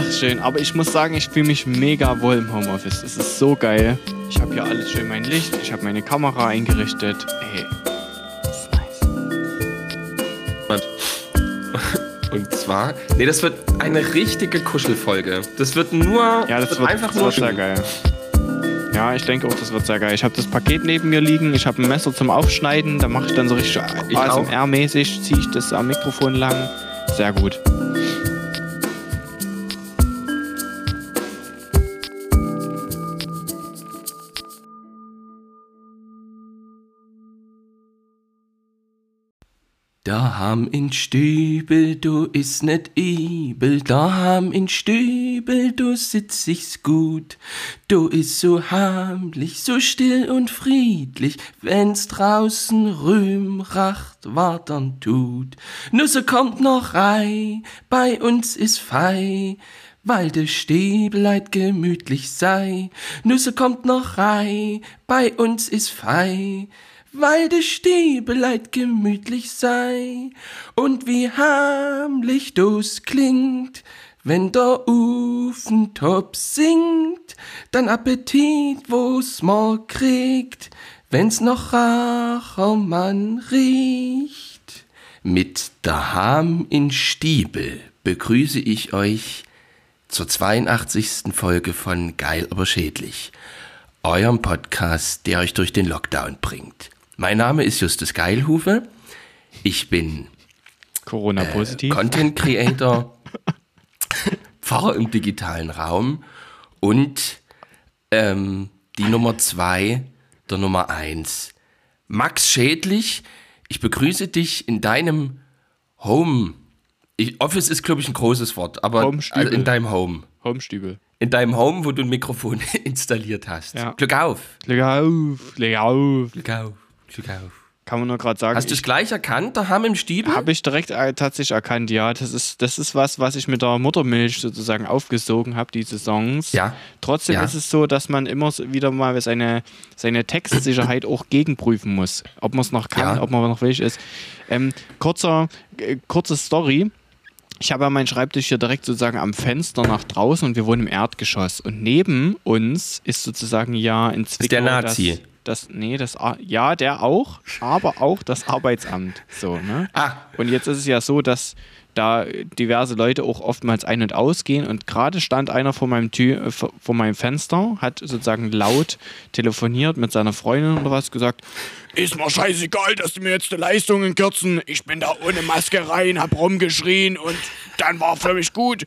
Ach, schön. Aber ich muss sagen, ich fühle mich mega wohl im Homeoffice. Es ist so geil. Ich habe hier alles schön mein Licht, ich habe meine Kamera eingerichtet. Ey, das ist nice. Und zwar, nee, das wird eine richtige Kuschelfolge. Das wird nur, Ja, das, wird, einfach das nur wird sehr geil. Ja, ich denke auch, das wird sehr geil. Ich habe das Paket neben mir liegen, ich habe ein Messer zum Aufschneiden, da mache ich dann so richtig. ASMR-mäßig, ziehe ich das am Mikrofon lang. Sehr gut. Daheim in Stübel, du is net übel, daheim in Stübel, du sitz ich's gut. Du is so heimlich, so still und friedlich, wenn's draußen rühmracht, wartern tut. Nusse kommt noch rei, bei uns is fei, weil de Stäbeleit gemütlich sei. Nusse kommt noch rei, bei uns is fei, weil de Stäbeleit gemütlich sei. Und wie heimlich dus klingt, wenn der Ufentop singt, dann Appetit, wo's mal kriegt, wenn's noch Rachermann riecht. Mit daheim in Stiebel begrüße ich euch zur 82. Folge von Geil aber schädlich, eurem Podcast, der euch durch den Lockdown bringt. Mein Name ist Justus Geilhufe. Ich bin Corona-positiv. Content Creator, Pfarrer im digitalen Raum und ähm, die Nummer zwei der Nummer eins. Max Schädlich, ich begrüße dich in deinem Home. Ich, Office ist, glaube ich, ein großes Wort, aber also in deinem Home. Homestübel. In deinem Home, wo du ein Mikrofon installiert hast. Ja. Glück auf. Glück auf, Glück auf. Glück auf. Glück auf. Kann man nur gerade sagen. Hast du es gleich erkannt, der Hamm im Stiebel? Habe ich direkt äh, tatsächlich erkannt, ja. Das ist, das ist was, was ich mit der Muttermilch sozusagen aufgesogen habe, diese Songs. Ja. Trotzdem Ja. ist es so, dass man immer wieder mal seine, seine Textsicherheit auch gegenprüfen muss. Ob man es noch kann, Ja. ob man noch fähig ist. Ähm, kurzer, äh, kurze Story. Ich habe ja meinen Schreibtisch hier direkt sozusagen am Fenster nach draußen und wir wohnen im Erdgeschoss. Und neben uns ist sozusagen ja in Zwickau der Nazi. Das, das, nee, das, ja, der auch, aber auch das Arbeitsamt. So, ne? Ah. Und jetzt ist es ja so, dass da diverse Leute auch oftmals ein- und ausgehen und gerade stand einer vor meinem, Tür, äh, vor meinem Fenster, hat sozusagen laut telefoniert mit seiner Freundin oder was gesagt, ist mir scheißegal, dass die mir jetzt die Leistungen kürzen, ich bin da ohne Maske rein, hab rumgeschrien und dann war für mich gut,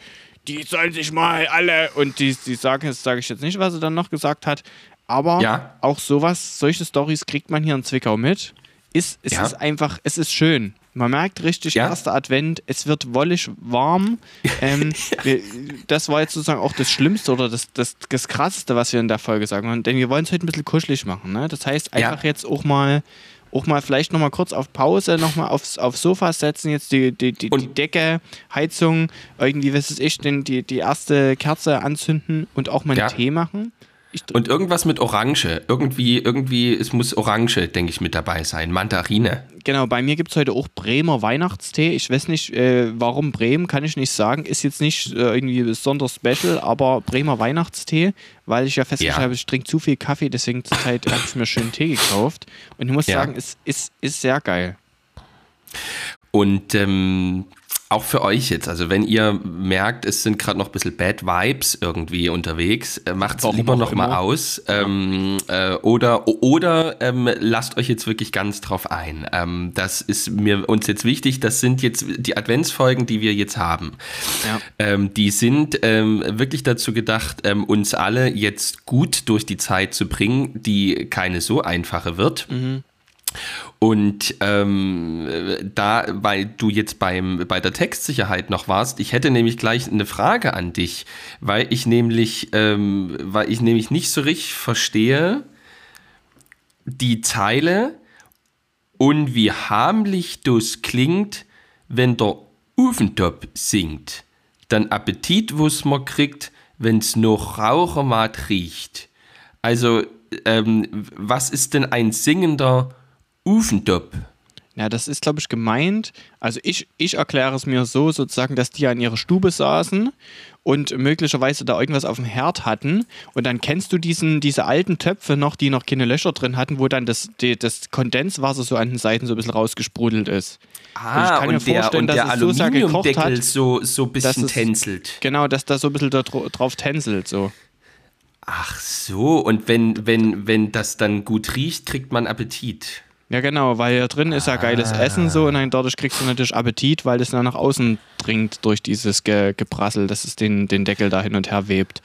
die sollen sich mal alle und die, die sagen, das sage ich jetzt nicht, was er dann noch gesagt hat, aber Ja. auch sowas, solche Stories kriegt man hier in Zwickau mit. Ist, es Ja. ist einfach, es ist schön. Man merkt richtig, Ja. erster Advent, es wird wollig warm. Ähm, wir, das war jetzt sozusagen auch das Schlimmste oder das, das, das Krasseste, was wir in der Folge sagen wollen. Denn wir wollen es heute ein bisschen kuschelig machen. Ne? Das heißt, einfach jetzt auch mal, auch mal vielleicht nochmal kurz auf Pause, nochmal aufs, aufs Sofa setzen, jetzt die, die, die, die Decke, Heizung, irgendwie, was weiß ich, den, die, die erste Kerze anzünden und auch mal einen Ja. Tee machen. Und irgendwas mit Orange. Irgendwie, irgendwie, es muss Orange, denke ich, mit dabei sein. Mandarine. Genau, bei mir gibt es heute auch Bremer Weihnachtstee. Ich weiß nicht, äh, warum Bremen, kann ich nicht sagen. Ist jetzt nicht äh, irgendwie besonders special, aber Bremer Weihnachtstee, weil ich ja festgestellt Ja. habe, ich trinke zu viel Kaffee, deswegen zur Zeit habe ich mir schön Tee gekauft. Und ich muss Ja. sagen, es ist, ist sehr geil. Und ähm, auch für euch jetzt, also wenn ihr merkt, es sind gerade noch ein bisschen Bad Vibes irgendwie unterwegs, äh, macht es lieber auch noch mal immer. aus. Ähm, äh, oder oder ähm, lasst euch jetzt wirklich ganz drauf ein. Ähm, das ist mir uns jetzt wichtig. Das sind jetzt die Adventsfolgen, die wir jetzt haben. Ja. Ähm, die sind ähm, wirklich dazu gedacht, ähm, uns alle jetzt gut durch die Zeit zu bringen, die keine so einfache wird. Und ähm, da, weil du jetzt beim, bei der Textsicherheit noch warst, ich hätte nämlich gleich eine Frage an dich, weil ich nämlich, ähm, weil ich nämlich nicht so richtig verstehe, die Zeile und wie harmlich das klingt, wenn der Ufentop singt. Dann Appetit, wo's man kriegt, wenn's noch Rauchermat riecht. Also, ähm, was ist denn ein singender Ufentop? Ja, das ist, glaube ich, gemeint. Also ich, ich erkläre es mir so, sozusagen, dass die an ihrer Stube saßen und möglicherweise da irgendwas auf dem Herd hatten. Und dann kennst du diesen, diese alten Töpfe noch, die noch keine Löcher drin hatten, wo dann das, die, das Kondenswasser so an den Seiten so ein bisschen rausgesprudelt ist. Ah, und, und der, und der Aluminiumdeckel so, so, so ein bisschen es, tänzelt. Genau, dass da so ein bisschen da drauf tänzelt. So. Ach so, und wenn, wenn, wenn das dann gut riecht, kriegt man Appetit. Ja, genau, weil hier drin ist ja geiles ah. Essen so und dann dadurch kriegst du natürlich Appetit, weil das dann nach außen dringt durch dieses Ge Geprassel, dass es den, den Deckel da hin und her webt.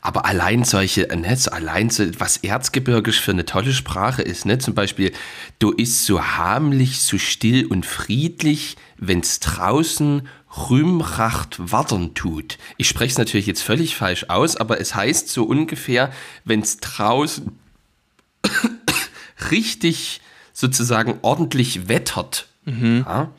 Aber allein solche, ne, allein so, was Erzgebirgisch für eine tolle Sprache ist, ne? Zum Beispiel, du ist so harmlich, so still und friedlich, wenn's draußen Rümracht Wattern tut. Ich spreche es natürlich jetzt völlig falsch aus, aber es heißt so ungefähr, wenn's draußen richtig sozusagen ordentlich wettert. Mhm. Ja?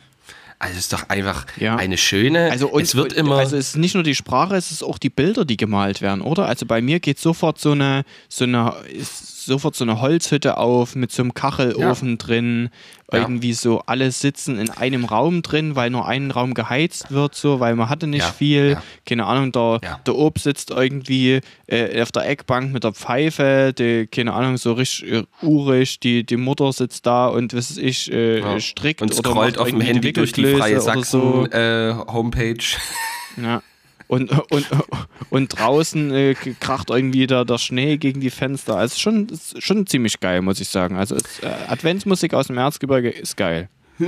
Also es ist doch einfach ja. eine schöne. Also und, es wird immer. Also es ist nicht nur die Sprache, es ist auch die Bilder, die gemalt werden, oder? Also bei mir geht sofort so eine, so eine, sofort so eine Holzhütte auf mit so einem Kachelofen ja. drin. Ja. Irgendwie so alle sitzen in einem Raum drin, weil nur ein Raum geheizt wird, so, weil man hatte nicht ja. viel. Keine Ahnung, der, der Ob sitzt irgendwie äh, auf der Eckbank mit der Pfeife, die, keine Ahnung, so richtig äh, urig, die, die Mutter sitzt da und was weiß ich, äh, strickt und scrollt auf dem Handy durch die freie Sachsen so. Äh, Homepage. Ja. Und, und, und draußen äh, kracht irgendwie der, der Schnee gegen die Fenster. Also schon, schon ziemlich geil, muss ich sagen. Also es, äh, Adventsmusik aus dem Erzgebirge ist geil.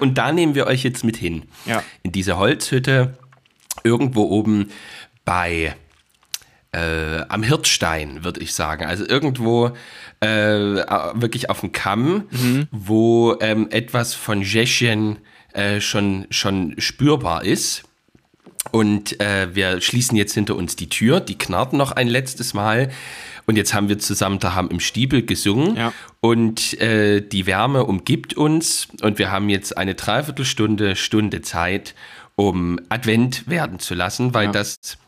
Und da nehmen wir euch jetzt mit hin. Ja. In diese Holzhütte, irgendwo oben bei äh, am Hirtstein, würde ich sagen. Also irgendwo äh, wirklich auf dem Kamm, mhm. wo ähm, etwas von Tschechien äh, schon, schon spürbar ist. Und äh, wir schließen jetzt hinter uns die Tür, die knarrt noch ein letztes Mal. Und jetzt haben wir zusammen da haben im Stiebel gesungen ja. und äh, die Wärme umgibt uns und wir haben jetzt eine Dreiviertelstunde, Stunde Zeit, um Advent werden zu lassen, weil ja. das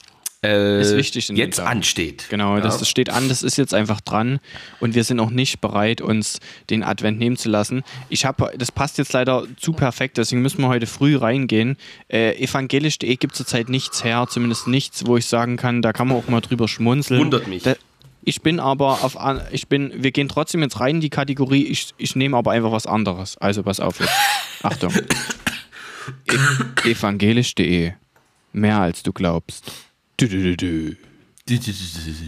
äh, ist wichtig jetzt ansteht. Genau, ja. das, steht an, das ist jetzt einfach dran und wir sind auch nicht bereit, uns den Advent nehmen zu lassen. Ich habe, das passt jetzt leider zu perfekt, deswegen müssen wir heute früh reingehen. Äh, Evangelisch.de gibt zurzeit nichts her, zumindest nichts, wo ich sagen kann, da kann man auch mal drüber schmunzeln. Wundert mich. Da, ich bin aber auf, ich bin, wir gehen trotzdem jetzt rein in die Kategorie, ich, ich nehme aber einfach was anderes. Also pass auf jetzt. Achtung. E Evangelisch.de. Mehr als du glaubst.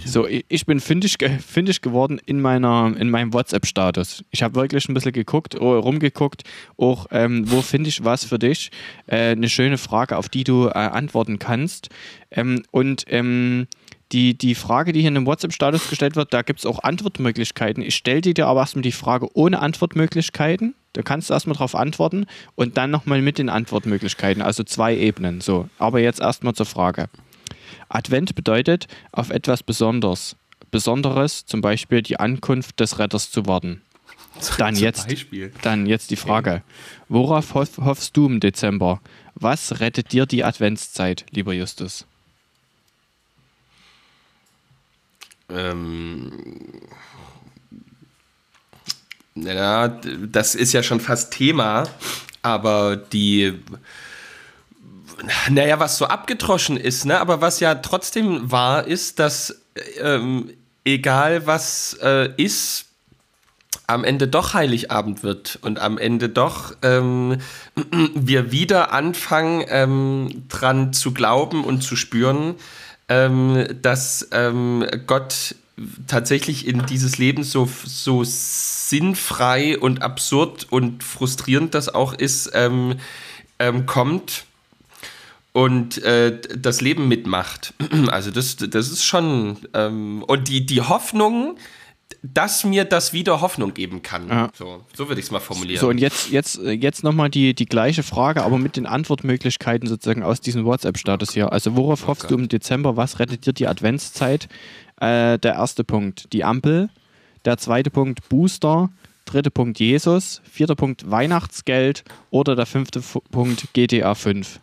So, ich bin fündig, fündig geworden in, meiner, in meinem WhatsApp-Status. Ich habe wirklich ein bisschen geguckt, oh, rumgeguckt, auch ähm, wo finde ich was für dich? Äh, eine schöne Frage, auf die du äh, antworten kannst. Ähm, und ähm, die, die Frage, die hier in dem WhatsApp-Status gestellt wird, da gibt es auch Antwortmöglichkeiten. Ich stelle dir aber erstmal die Frage ohne Antwortmöglichkeiten. Da kannst du erstmal darauf antworten und dann nochmal mit den Antwortmöglichkeiten, also zwei Ebenen. So, aber jetzt erstmal zur Frage. Advent bedeutet, auf etwas Besonderes, Besonderes, zum Beispiel die Ankunft des Retters zu warten. Dann jetzt, dann jetzt die Frage: Worauf hoff, hoffst du im Dezember? Was rettet dir die Adventszeit, lieber Justus? Ähm, ja, das ist ja schon fast Thema, aber die naja, was so abgetroschen ist, ne? aber was ja trotzdem wahr ist, dass ähm, egal was äh, ist, am Ende doch Heiligabend wird und am Ende doch ähm, wir wieder anfangen ähm, dran zu glauben und zu spüren, ähm, dass ähm, Gott tatsächlich in dieses Leben so, so sinnfrei und absurd und frustrierend das auch ist, ähm, ähm, kommt und äh, das Leben mitmacht. Also das, das ist schon ähm, und die, die Hoffnung, dass mir das wieder Hoffnung geben kann. Ja. So, so würde ich es mal formulieren. So, und jetzt, jetzt, jetzt nochmal die, die gleiche Frage, aber mit den Antwortmöglichkeiten sozusagen aus diesem WhatsApp-Status hier. Also worauf oh hoffst Gott. du im Dezember? Was rettet dir die Adventszeit? Äh, der erste Punkt, die Ampel. Der zweite Punkt, Booster. Dritter Punkt, Jesus. Vierter Punkt, Weihnachtsgeld. Oder der fünfte Punkt, GTA 5.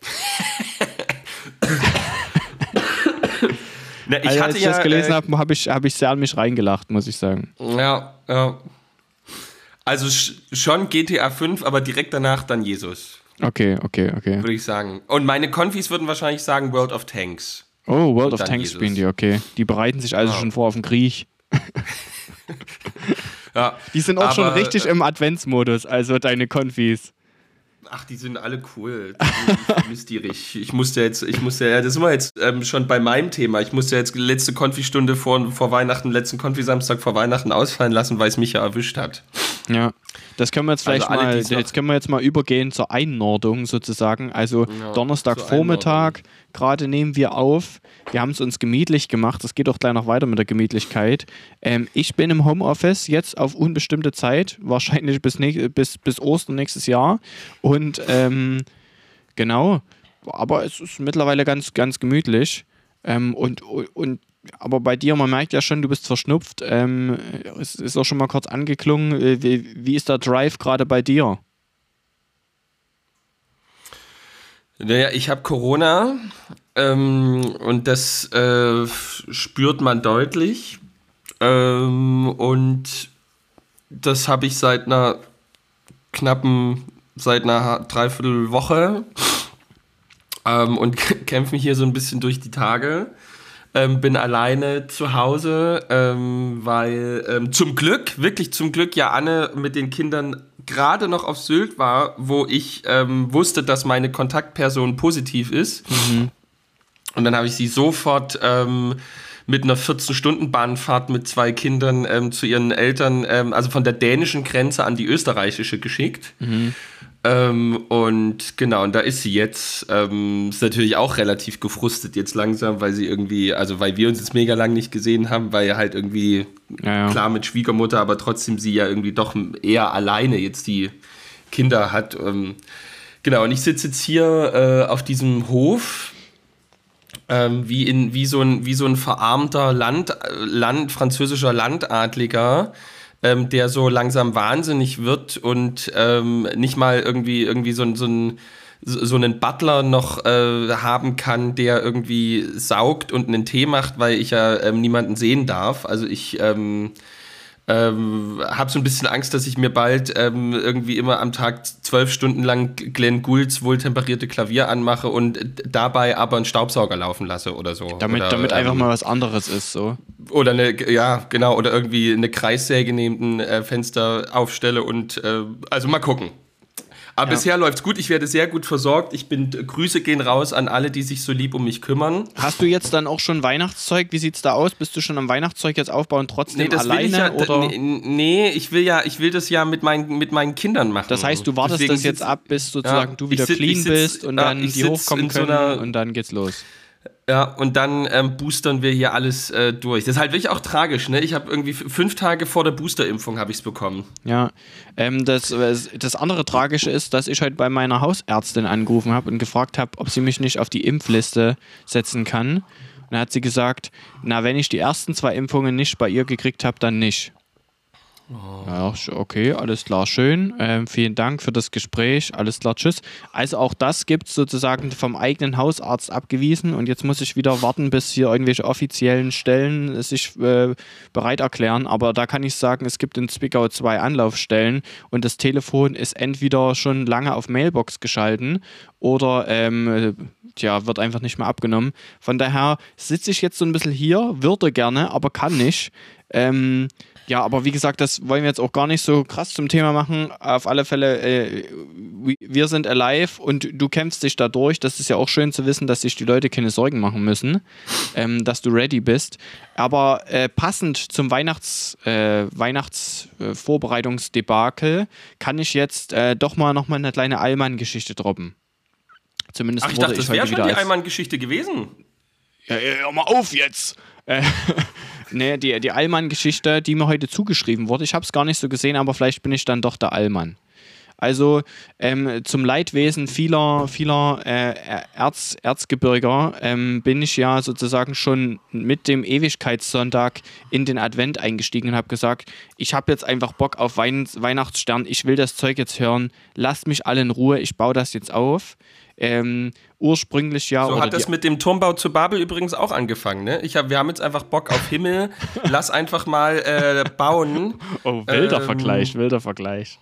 Na, ich also, als ich ja, das gelesen äh, habe, habe ich, hab ich sehr an mich reingelacht, muss ich sagen. Ja, ja. Also schon GTA 5, aber direkt danach dann Jesus. Okay, okay, okay. Würde ich sagen. Und meine Konfis würden wahrscheinlich sagen World of Tanks. Oh, World of Tanks Jesus. spielen die, okay. Die bereiten sich also ja. schon vor auf den Krieg. ja, die sind auch schon richtig äh, im Adventsmodus, also deine Konfis. Ach, die sind alle cool. Mysterisch. Ich musste jetzt, ich musste ja, das sind wir jetzt ähm, schon bei meinem Thema. Ich musste jetzt letzte Konfi-Stunde vor, vor Weihnachten, letzten Konfi-Samstag vor Weihnachten ausfallen lassen, weil es mich ja erwischt hat. Ja, das können wir jetzt vielleicht also alle, mal, jetzt können wir jetzt mal übergehen zur Einordnung sozusagen. Also ja, Donnerstagvormittag, gerade nehmen wir auf. Wir haben es uns gemütlich gemacht. Es geht auch gleich noch weiter mit der Gemütlichkeit. Ähm, ich bin im Homeoffice jetzt auf unbestimmte Zeit, wahrscheinlich bis, bis, bis Ostern nächstes Jahr. Und ähm, genau, aber es ist mittlerweile ganz, ganz gemütlich. Ähm, und, und aber bei dir, man merkt ja schon, du bist verschnupft. Ähm, es ist auch schon mal kurz angeklungen. Äh, wie, wie ist der Drive gerade bei dir? Naja, ich habe Corona ähm, und das äh, spürt man deutlich. Ähm, und das habe ich seit einer knappen, seit einer Dreiviertelwoche ähm, und kämpfe mich hier so ein bisschen durch die Tage. Ähm, bin alleine zu Hause, ähm, weil ähm, zum Glück, wirklich zum Glück, ja Anne mit den Kindern gerade noch auf Sylt war, wo ich ähm, wusste, dass meine Kontaktperson positiv ist. Mhm. Und dann habe ich sie sofort ähm, mit einer 14-Stunden-Bahnfahrt mit zwei Kindern ähm, zu ihren Eltern, also von der dänischen Grenze an die österreichische geschickt. Mhm. Ähm, und genau, und da ist sie jetzt. Ähm, ist natürlich auch relativ gefrustet jetzt langsam, weil sie irgendwie, also weil wir uns jetzt mega lang nicht gesehen haben, weil ja halt irgendwie ja, ja. klar mit Schwiegermutter, aber trotzdem sie ja irgendwie doch eher alleine jetzt die Kinder hat. Ähm, genau, und ich sitze jetzt hier äh, auf diesem Hof. Ähm, wie, in, wie, so ein, wie so ein verarmter Land, Land, französischer Landadliger, ähm, der so langsam wahnsinnig wird und ähm, nicht mal irgendwie, irgendwie so, so ein so einen Butler noch äh, haben kann, der irgendwie saugt und einen Tee macht, weil ich ja ähm, niemanden sehen darf. Also ich ähm, ähm, habe so ein bisschen Angst, dass ich mir bald ähm, irgendwie immer am Tag zwölf Stunden lang Glenn Goulds wohltemperierte Klavier anmache und dabei aber einen Staubsauger laufen lasse oder so. Damit, oder, damit einfach ähm, mal was anderes ist, so. Oder eine, ja, genau, oder irgendwie eine Kreissäge neben ein äh, Fenster aufstelle und äh, also mal gucken. Aber ja. bisher läuft's gut. Ich werde sehr gut versorgt. Ich bin Grüße gehen raus an alle, die sich so lieb um mich kümmern. Hast du jetzt dann auch schon Weihnachtszeug? Wie sieht's da aus? Bist du schon am Weihnachtszeug jetzt aufbauen trotzdem nee, alleine? Ja, oder? Nee, ich will ja, ich will das ja mit meinen, mit meinen Kindern machen. Das heißt, du wartest Deswegen das jetzt ab, bis sozusagen ja, du wieder sit, clean sitz, bist und dann die hochkommen können so und dann geht's los. Ja, und dann ähm, boostern wir hier alles äh, durch. Das ist halt wirklich auch tragisch, ne? Ich habe irgendwie fünf Tage vor der Boosterimpfung habe ich es bekommen. Ja, ähm, das, das andere Tragische ist, dass ich heute bei meiner Hausärztin angerufen habe und gefragt habe, ob sie mich nicht auf die Impfliste setzen kann. Und dann hat sie gesagt, na, wenn ich die ersten zwei Impfungen nicht bei ihr gekriegt habe, dann nicht. Oh. Ja, okay, alles klar, schön. Ähm, vielen Dank für das Gespräch. Alles klar, tschüss. Also auch das gibt es sozusagen vom eigenen Hausarzt abgewiesen und jetzt muss ich wieder warten, bis hier irgendwelche offiziellen Stellen sich äh, bereit erklären. Aber da kann ich sagen, es gibt in Zwickau zwei Anlaufstellen und das Telefon ist entweder schon lange auf Mailbox geschalten oder ähm, tja, wird einfach nicht mehr abgenommen. Von daher sitze ich jetzt so ein bisschen hier, würde gerne, aber kann nicht. Ähm, ja, aber wie gesagt, das wollen wir jetzt auch gar nicht so krass zum Thema machen. Auf alle Fälle, äh, wir sind alive und du kämpfst dich da durch. Das ist ja auch schön zu wissen, dass sich die Leute keine Sorgen machen müssen, ähm, dass du ready bist. Aber äh, passend zum Weihnachts, äh, Weihnachtsvorbereitungsdebakel kann ich jetzt äh, doch mal nochmal eine kleine Allmann-Geschichte droppen. Zumindest Ach, ich dachte, ich das wäre schon die Allmann-Geschichte gewesen. Ja, hör mal auf jetzt. Äh, nee, die, die Allmann-Geschichte, die mir heute zugeschrieben wurde, ich habe es gar nicht so gesehen, aber vielleicht bin ich dann doch der Allmann. Also ähm, zum Leidwesen vieler, vieler äh, Erz, Erzgebirger ähm, bin ich ja sozusagen schon mit dem Ewigkeitssonntag in den Advent eingestiegen und habe gesagt, ich habe jetzt einfach Bock auf Wein Weihnachtsstern, ich will das Zeug jetzt hören, lasst mich alle in Ruhe, ich baue das jetzt auf. Ähm, ursprünglich ja. So hat das mit dem Turmbau zu Babel übrigens auch angefangen. Ne? Ich hab, wir haben jetzt einfach Bock auf Himmel. Lass einfach mal äh, bauen. Oh, wilder ähm, Vergleich, wilder Vergleich.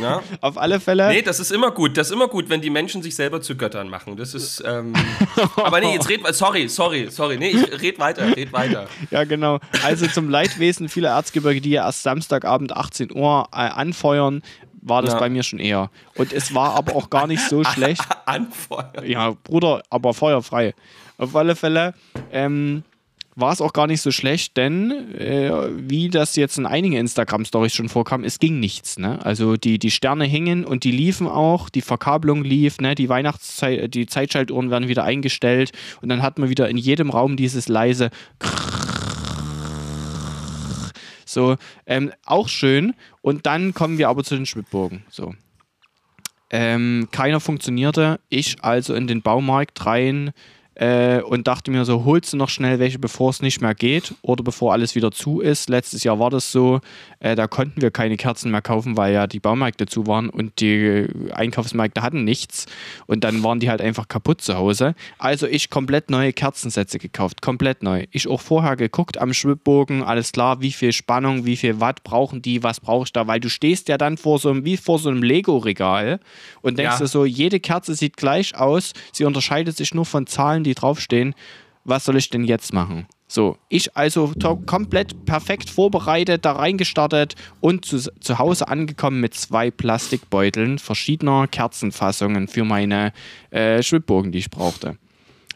Ja? auf alle Fälle. Nee, das ist immer gut. Das ist immer gut, wenn die Menschen sich selber zu Göttern machen. Das ist. Ähm, aber nee, jetzt red. Sorry, sorry, sorry. Nee, ich red weiter, red weiter. Ja, genau. Also zum Leidwesen vieler Erzgebirge, die ja erst Samstagabend 18 Uhr äh, anfeuern, war das ja. bei mir schon eher. Und es war aber auch gar nicht so schlecht. Anfeuern. Ja, Bruder, aber feuerfrei. Auf alle Fälle ähm, war es auch gar nicht so schlecht, denn äh, wie das jetzt in einigen Instagram-Stories schon vorkam, es ging nichts. Ne? Also die, die Sterne hingen und die liefen auch, die Verkabelung lief, ne? die Weihnachtszeit, die Zeitschaltuhren werden wieder eingestellt und dann hat man wieder in jedem Raum dieses leise Krrr so, ähm, auch schön. Und dann kommen wir aber zu den Schwibburgen. So. Ähm, keiner funktionierte. Ich also in den Baumarkt rein, äh, und dachte mir so, holst du noch schnell welche, bevor es nicht mehr geht oder bevor alles wieder zu ist. Letztes Jahr war das so, äh, da konnten wir keine Kerzen mehr kaufen, weil ja die Baumärkte zu waren und die Einkaufsmärkte hatten nichts und dann waren die halt einfach kaputt zu Hause. Also ich komplett neue Kerzensätze gekauft, komplett neu. Ich auch vorher geguckt am Schwibbogen, alles klar, wie viel Spannung, wie viel Watt brauchen die, was brauche ich da, weil du stehst ja dann vor so einem, wie vor so einem Lego-Regal und denkst ja. dir so, jede Kerze sieht gleich aus, sie unterscheidet sich nur von Zahlen, die draufstehen, was soll ich denn jetzt machen? So, ich also komplett perfekt vorbereitet, da reingestartet und zu, zu Hause angekommen mit zwei Plastikbeuteln verschiedener Kerzenfassungen für meine äh, Schwibbogen, die ich brauchte.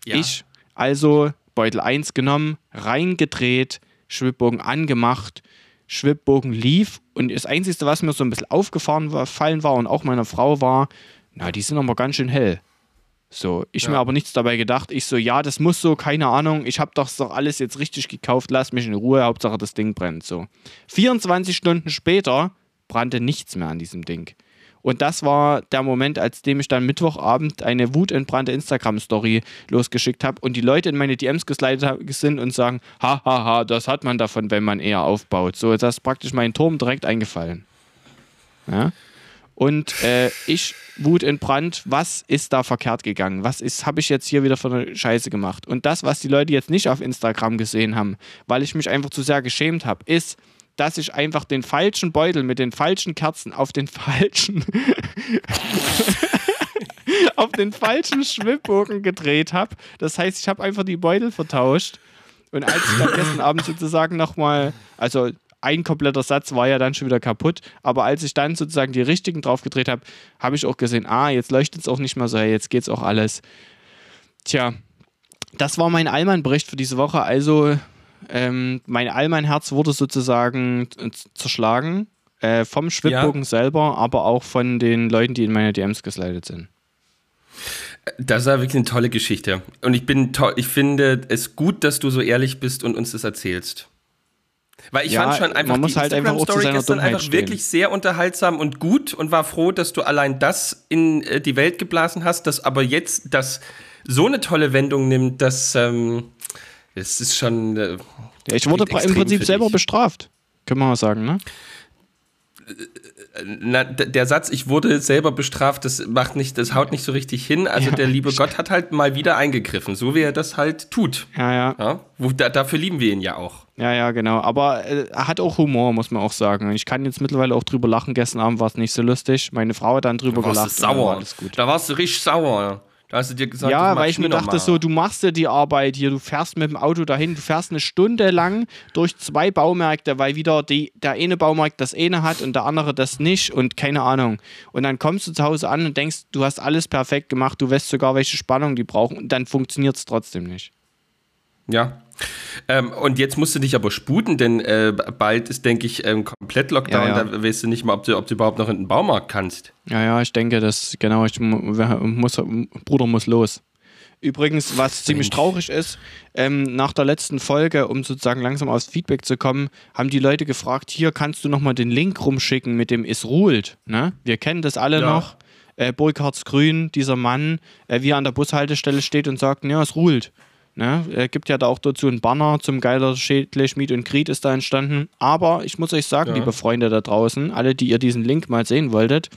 Ja. Ich also Beutel 1 genommen, reingedreht, Schwibbogen angemacht, Schwibbogen lief und das Einzige, was mir so ein bisschen aufgefallen war und auch meiner Frau war, na, die sind aber ganz schön hell. So, ich ja. mir aber nichts dabei gedacht. Ich so, ja, das muss so, keine Ahnung, ich habe doch, doch alles jetzt richtig gekauft, lass mich in Ruhe, Hauptsache das Ding brennt. So. 24 Stunden später brannte nichts mehr an diesem Ding. Und das war der Moment, als dem ich dann Mittwochabend eine wutentbrannte Instagram-Story losgeschickt habe und die Leute in meine DMs geslidet sind und sagen, hahaha, ha, ha, das hat man davon, wenn man eher aufbaut. So, das ist praktisch mein Turm direkt eingefallen. Ja. Und äh, ich Wut in Brand, was ist da verkehrt gegangen? Was ist, habe ich jetzt hier wieder für eine Scheiße gemacht? Und das, was die Leute jetzt nicht auf Instagram gesehen haben, weil ich mich einfach zu sehr geschämt habe, ist, dass ich einfach den falschen Beutel mit den falschen Kerzen auf den falschen auf den falschen Schwibbogen gedreht habe. Das heißt, ich habe einfach die Beutel vertauscht. Und als ich dann gestern Abend sozusagen nochmal, also ein kompletter Satz war ja dann schon wieder kaputt. Aber als ich dann sozusagen die richtigen drauf gedreht habe, habe ich auch gesehen, ah, jetzt leuchtet es auch nicht mehr so, jetzt geht es auch alles. Tja, das war mein Allmann-Bericht für diese Woche. Also, ähm, mein Allmann-Herz wurde sozusagen zerschlagen. Äh, vom Schwibbogen ja. selber, aber auch von den Leuten, die in meine DMs geslidet sind. Das war wirklich eine tolle Geschichte. Und ich bin ich finde es gut, dass du so ehrlich bist und uns das erzählst. Weil ich ja, fand schon einfach man muss die halt einfach Story gestern Dummheit einfach stehen. wirklich sehr unterhaltsam und gut und war froh, dass du allein das in äh, die Welt geblasen hast, dass aber jetzt das so eine tolle Wendung nimmt, dass ähm, es ist schon. Äh, ja, ich wurde im Prinzip selber bestraft, können wir mal sagen, ne? Na, der Satz, ich wurde selber bestraft, das macht nicht, das haut nicht so richtig hin. Also ja, der liebe Gott hat halt mal wieder eingegriffen, so wie er das halt tut. Ja, ja. ja? Wo, da, dafür lieben wir ihn ja auch. Ja, ja, genau. Aber äh, er hat auch Humor, muss man auch sagen. Ich kann jetzt mittlerweile auch drüber lachen. Gestern Abend war es nicht so lustig. Meine Frau hat dann drüber da warst gelacht. Sauer. Alles gut. Da warst du richtig sauer. Da hast du dir gesagt, ja, weil ich mir dachte, so, du machst ja die Arbeit hier, du fährst mit dem Auto dahin, du fährst eine Stunde lang durch zwei Baumärkte, weil wieder die, der eine Baumarkt das eine hat und der andere das nicht und keine Ahnung. Und dann kommst du zu Hause an und denkst, du hast alles perfekt gemacht, du weißt sogar, welche Spannung die brauchen und dann funktioniert es trotzdem nicht. Ja, ähm, und jetzt musst du dich aber sputen, denn äh, bald ist, denke ich, ähm, komplett Lockdown. Ja, ja. Da weißt du nicht mal, ob du, ob du überhaupt noch in den Baumarkt kannst. Ja, ja, ich denke, dass genau, ich muss, Bruder muss los. Übrigens, was ziemlich traurig ist, ähm, nach der letzten Folge, um sozusagen langsam aufs Feedback zu kommen, haben die Leute gefragt, hier kannst du nochmal den Link rumschicken mit dem Is ruht. Ne? Wir kennen das alle ja. noch. Äh, Burkhards Grün, dieser Mann, äh, wie er an der Bushaltestelle steht und sagt, ja, es ruht. Ne? Er gibt ja da auch dazu einen Banner zum Geiler Schädle, Schmied und Gried ist da entstanden. Aber ich muss euch sagen, ja. liebe Freunde da draußen, alle, die ihr diesen Link mal sehen wolltet,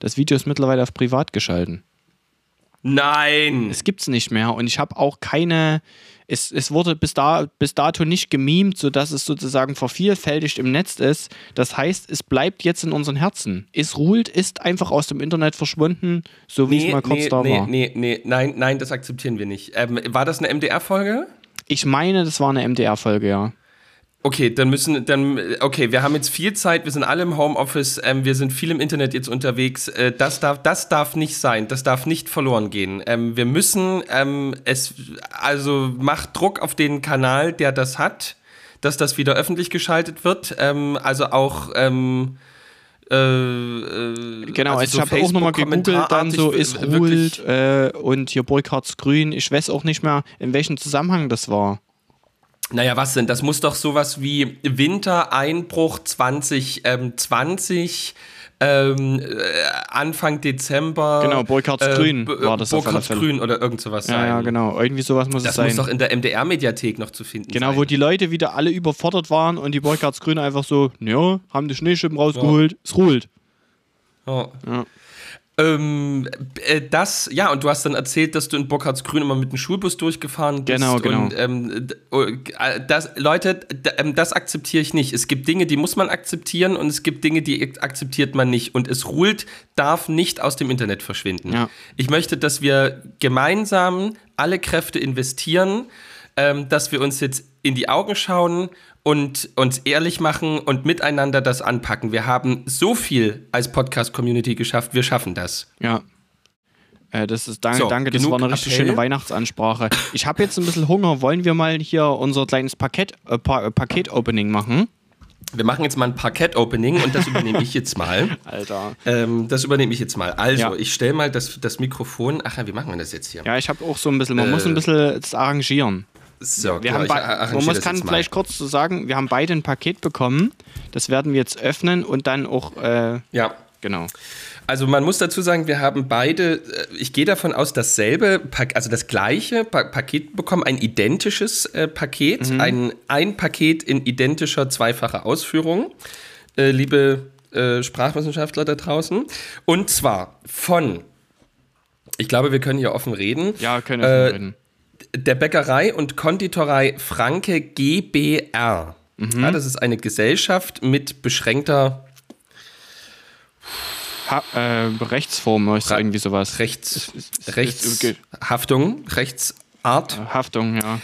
das Video ist mittlerweile auf privat geschalten. Nein. Es gibt's nicht mehr und ich habe auch keine. Es, es wurde bis, da, bis dato nicht gemimt, sodass es sozusagen vervielfältigt im Netz ist. Das heißt, es bleibt jetzt in unseren Herzen. Es ruht, ist einfach aus dem Internet verschwunden, so wie es mal kurz nee, da nee, war. nee, nee, nein, nein, das akzeptieren wir nicht. Ähm, war das eine MDR-Folge? Ich meine, das war eine MDR-Folge, ja. Okay, dann müssen, dann, okay, wir haben jetzt viel Zeit, wir sind alle im Homeoffice, ähm, wir sind viel im Internet jetzt unterwegs. Äh, das, darf, das darf nicht sein, das darf nicht verloren gehen. Ähm, wir müssen ähm, es, also macht Druck auf den Kanal, der das hat, dass das wieder öffentlich geschaltet wird. Ähm, also auch, ähm, äh, äh, Genau, also also so ich habe auch nochmal gegoogelt, dann so ist Ruhlt äh, und hier Burkhards Grün. Ich weiß auch nicht mehr, in welchem Zusammenhang das war. Naja, was denn? Das muss doch sowas wie Wintereinbruch 2020, ähm, äh, Anfang Dezember. Genau, Burkhards Grün b- war das Burkhards. Grün oder irgend sowas Ja, sein. ja, genau. Irgendwie sowas muss Das es sein. muss doch in der MDR-Mediathek noch zu finden Genau, sein. wo die Leute wieder alle überfordert waren und die Burkhards Grün einfach so, ja, haben die Schneeschippen rausgeholt, es ruht. Ja. Ja. Ähm, äh, das, ja, und du hast dann erzählt, dass du in Burkhardsgrün immer mit dem Schulbus durchgefahren bist. Genau, genau. Und ähm, oh, äh, das, Leute, ähm, das akzeptiere ich nicht. Es gibt Dinge, die muss man akzeptieren und es gibt Dinge, die akzeptiert man nicht. Und es ruht, darf nicht aus dem Internet verschwinden. Ja. Ich möchte, dass wir gemeinsam alle Kräfte investieren, ähm, dass wir uns jetzt in die Augen schauen und uns ehrlich machen und miteinander das anpacken. Wir haben so viel als Podcast-Community geschafft, wir schaffen das. Ja. Äh, das ist, danke, So, danke, das war eine richtig Appell. schöne Weihnachtsansprache. Ich habe jetzt ein bisschen Hunger. Wollen wir mal hier unser kleines Paket, äh, pa äh, Paket-Opening machen? Wir machen jetzt mal ein Parkett-Opening und das übernehme ich jetzt mal. Alter. Ähm, das übernehme ich jetzt mal. Also, Ja. ich stelle mal das, das Mikrofon. Ach ja, wie machen wir das jetzt hier? Ja, ich habe auch so ein bisschen, man muss ein bisschen das arrangieren. So, Wir haben man muss kann vielleicht kurz so sagen, wir haben beide ein Paket bekommen. Das werden wir jetzt öffnen und dann auch, äh, Ja. genau. Also man muss dazu sagen, wir haben beide, äh, ich gehe davon aus, dasselbe, also das gleiche pa Paket bekommen, ein identisches äh, Paket, Mhm. ein, ein Paket in identischer zweifacher Ausführung, äh, liebe äh, Sprachwissenschaftler da draußen. Und zwar von, ich glaube, wir können hier offen reden, Ja, können wir Äh, reden. Der Bäckerei und Konditorei Franke GBR. Mhm. Ja, das ist eine Gesellschaft mit beschränkter Ha äh, Rechtsform ist Ra- irgendwie sowas. Rechts, Rechtshaftung, Rechtsart. Haftung, ja.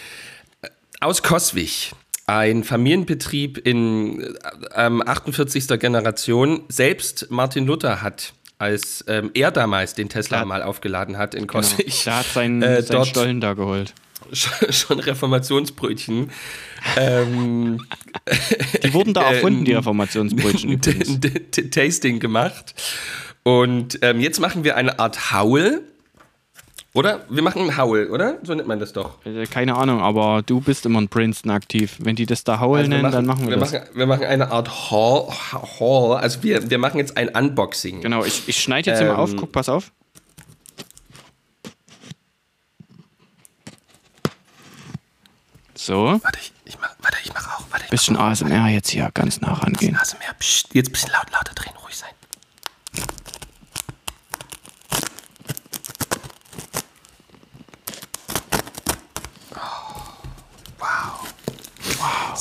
Aus Coswig, ein Familienbetrieb in ähm, 48. Generation. Selbst Martin Luther hat, als ähm, er damals den Tesla Ja. mal aufgeladen hat in Genau. Coswig, Der hat seinen, äh, seinen Stollen da geholt. schon, schon Reformationsbrötchen. ähm, Die wurden da Äh, erfunden, die Reformationsbrötchen Tasting gemacht. Und ähm, jetzt machen wir eine Art Haul. Oder? Wir machen einen Haul, oder? So nennt man das doch. Äh, Keine Ahnung, aber du bist immer in Princeton aktiv. Wenn die das da Haul Also nennen, dann machen wir, wir das. Machen, wir machen eine Art Haul. Haul. Also wir, wir machen jetzt ein Unboxing. Genau, ich, ich schneide jetzt hier mal auf. Ähm, Guck, pass auf. So, Warte, ich, ich mach, warte, ich mach auch. Warte, ich bisschen mach auch. ASMR jetzt hier ganz nah rangehen. Nase mehr. Psst, jetzt ein bisschen laut, lauter drehen, ruhig sein.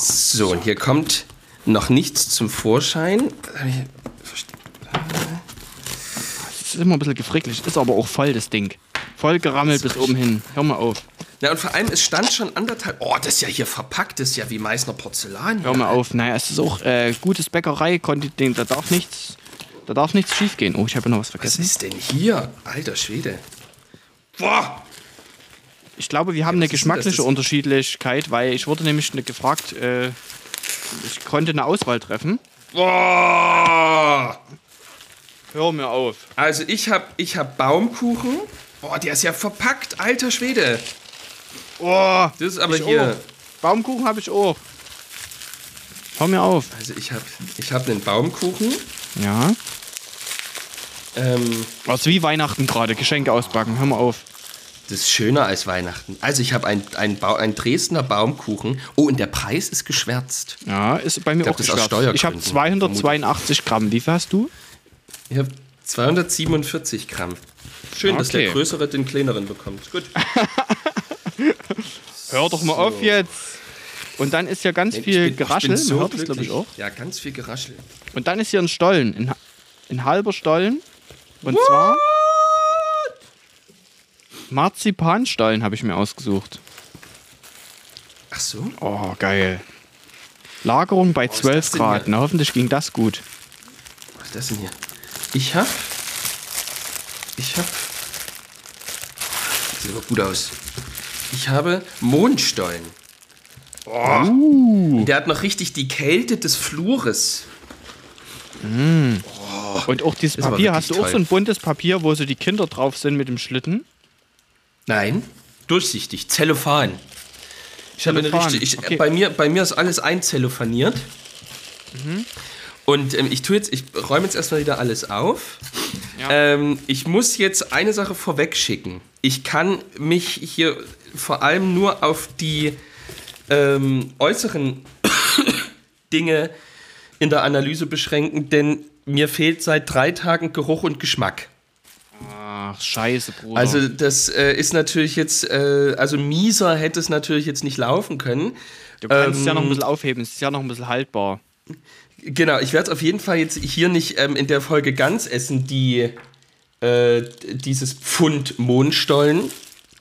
So, und hier kommt noch nichts zum Vorschein. Es ist immer ein bisschen gefricklich, ist aber auch voll das Ding. Voll gerammelt bis oben hin. Hör mal auf. Ja, und vor allem, es stand schon anderthalb. Oh, das ist ja hier verpackt, das ist ja wie Meißner Porzellan. Hör mal auf. Naja, es ist auch äh, gutes Bäckerei, da darf nichts, da darf nichts schief gehen. Oh, ich habe noch was Was vergessen. ist denn hier? Alter Schwede. Boah! Ich glaube, wir haben eine denn das? geschmackliche Unterschiedlichkeit, weil ich wurde nämlich gefragt, äh, ich konnte eine Auswahl treffen. Boah! Hör mir auf. Also ich hab, ich hab Baumkuchen. Boah, der ist ja verpackt, alter Schwede. Oh, Das ist aber hier. Auch. Baumkuchen habe ich auch. Hör mir auf. Also ich hab, ich hab einen Baumkuchen. Ja. Ähm, ist wie Weihnachten gerade, Geschenke auspacken. Hör mal auf. Das ist schöner als Weihnachten. Also ich habe einen ein Dresdner Baumkuchen. Oh, und der Preis ist geschwärzt. Ja, ist bei mir glaub, auch geschwärzt. Ich habe Steuergründen, 282 Gramm. Wie viel hast du? Ich hab 247 Gramm. Schön, dass Okay. der Größere den Kleineren bekommt. Gut. Hör doch mal auf jetzt. Und dann ist ja ganz Ich viel bin- ich Geraschel, so man hört das glaube ich auch. Ja, ganz viel Geraschel. Und dann ist hier ein Stollen, ein, ein halber Stollen. Und zwar Marzipanstollen habe ich mir ausgesucht. Ach so? Oh, geil. Lagerung bei ist 12 das denn Grad. Na, hoffentlich ging das gut. Was ist das denn hier? Ich hab. Ich hab. Sieht aber gut aus. Ich habe Mondstollen. Oh. Der hat noch richtig die Kälte des Flures. Und auch dieses Papier. Hast du auch toll. so ein buntes Papier, wo so die Kinder drauf sind mit dem Schlitten? Nein, durchsichtig, Zellophan. Ich habe eine Zellophan, richtig, ich, okay. bei, mir, bei mir ist alles einzellophaniert. Mhm. Und ähm, ich tue jetzt, ich räume jetzt erstmal wieder alles auf. Ja. Ähm, ich muss jetzt eine Sache vorweg schicken. Ich kann mich hier vor allem nur auf die ähm, äußeren Dinge in der Analyse beschränken, denn mir fehlt seit drei Tagen Geruch und Geschmack. Ach, scheiße, Bruder. Also das äh, ist natürlich jetzt, äh, also mieser hätte es natürlich jetzt nicht laufen können. du kannst es ja ähm, noch ein bisschen aufheben. Es ist ja noch ein bisschen haltbar. Genau, ich werde es auf jeden Fall jetzt hier nicht ähm, in der Folge ganz essen, die äh, dieses Pfund Mondstollen.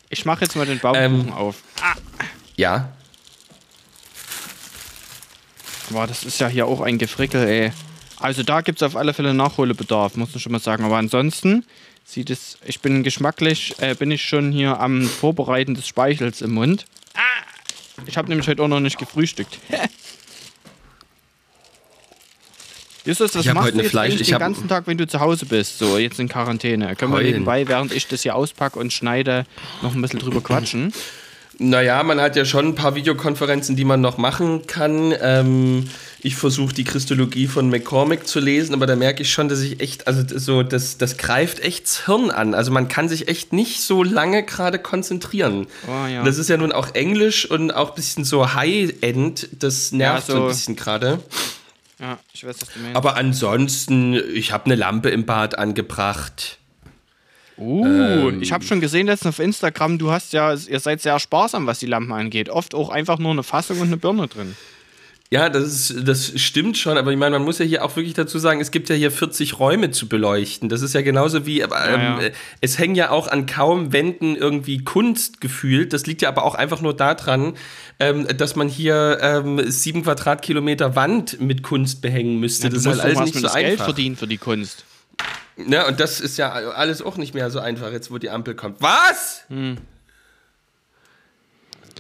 Ich mache jetzt mal den Baumkuchen Ähm, auf. Ja, Boah, das ist ja hier auch ein Gefrickel, ey. Also da gibt es auf alle Fälle Nachholbedarf, muss man schon mal sagen. Aber ansonsten sieht es, ich bin geschmacklich, äh, bin ich schon hier am Vorbereiten des Speichels im Mund. Ah! Ich habe nämlich heute auch noch nicht gefrühstückt. Justus, was Ich machst heute du eine jetzt Fleisch- den hab- ganzen Tag, wenn du zu Hause bist? So, jetzt in Quarantäne. Können wir Heulen. nebenbei, während ich das hier auspacke und schneide, noch ein bisschen drüber quatschen? naja, man hat ja schon ein paar Videokonferenzen, die man noch machen kann. Ähm, ich versuche die Christologie von McCormick zu lesen, aber da merke ich schon, dass ich echt, also das- so, das, das greift echt das Hirn an. Also man kann sich echt nicht so lange gerade konzentrieren. Oh, ja. Das ist ja nun auch Englisch und auch ein bisschen so High-End. Das nervt Ja, so so- ein bisschen gerade. Ja, ich weiß, was du meinst. Aber ansonsten, ich habe eine Lampe im Bad angebracht. Uh, Ähm. ich habe schon gesehen letztens auf Instagram, du hast ja, ihr seid sehr sparsam, was die Lampen angeht. Oft auch einfach nur eine Fassung und eine Birne drin. Ja, das, ist, das stimmt schon, aber ich meine, man muss ja hier auch wirklich dazu sagen, es gibt ja hier 40 Räume zu beleuchten. Das ist ja genauso wie, ähm, Ja, ja. äh, es hängen ja auch an kaum Wänden irgendwie Kunst gefühlt. Das liegt ja aber auch einfach nur daran, ähm, dass man hier ähm, sieben Quadratkilometer Wand mit Kunst behängen müsste. du das ist halt alles nicht so das Geld einfach. verdienen für die Kunst. Ja, und das ist ja alles auch nicht mehr so einfach, jetzt wo die Ampel kommt. Was? Hm.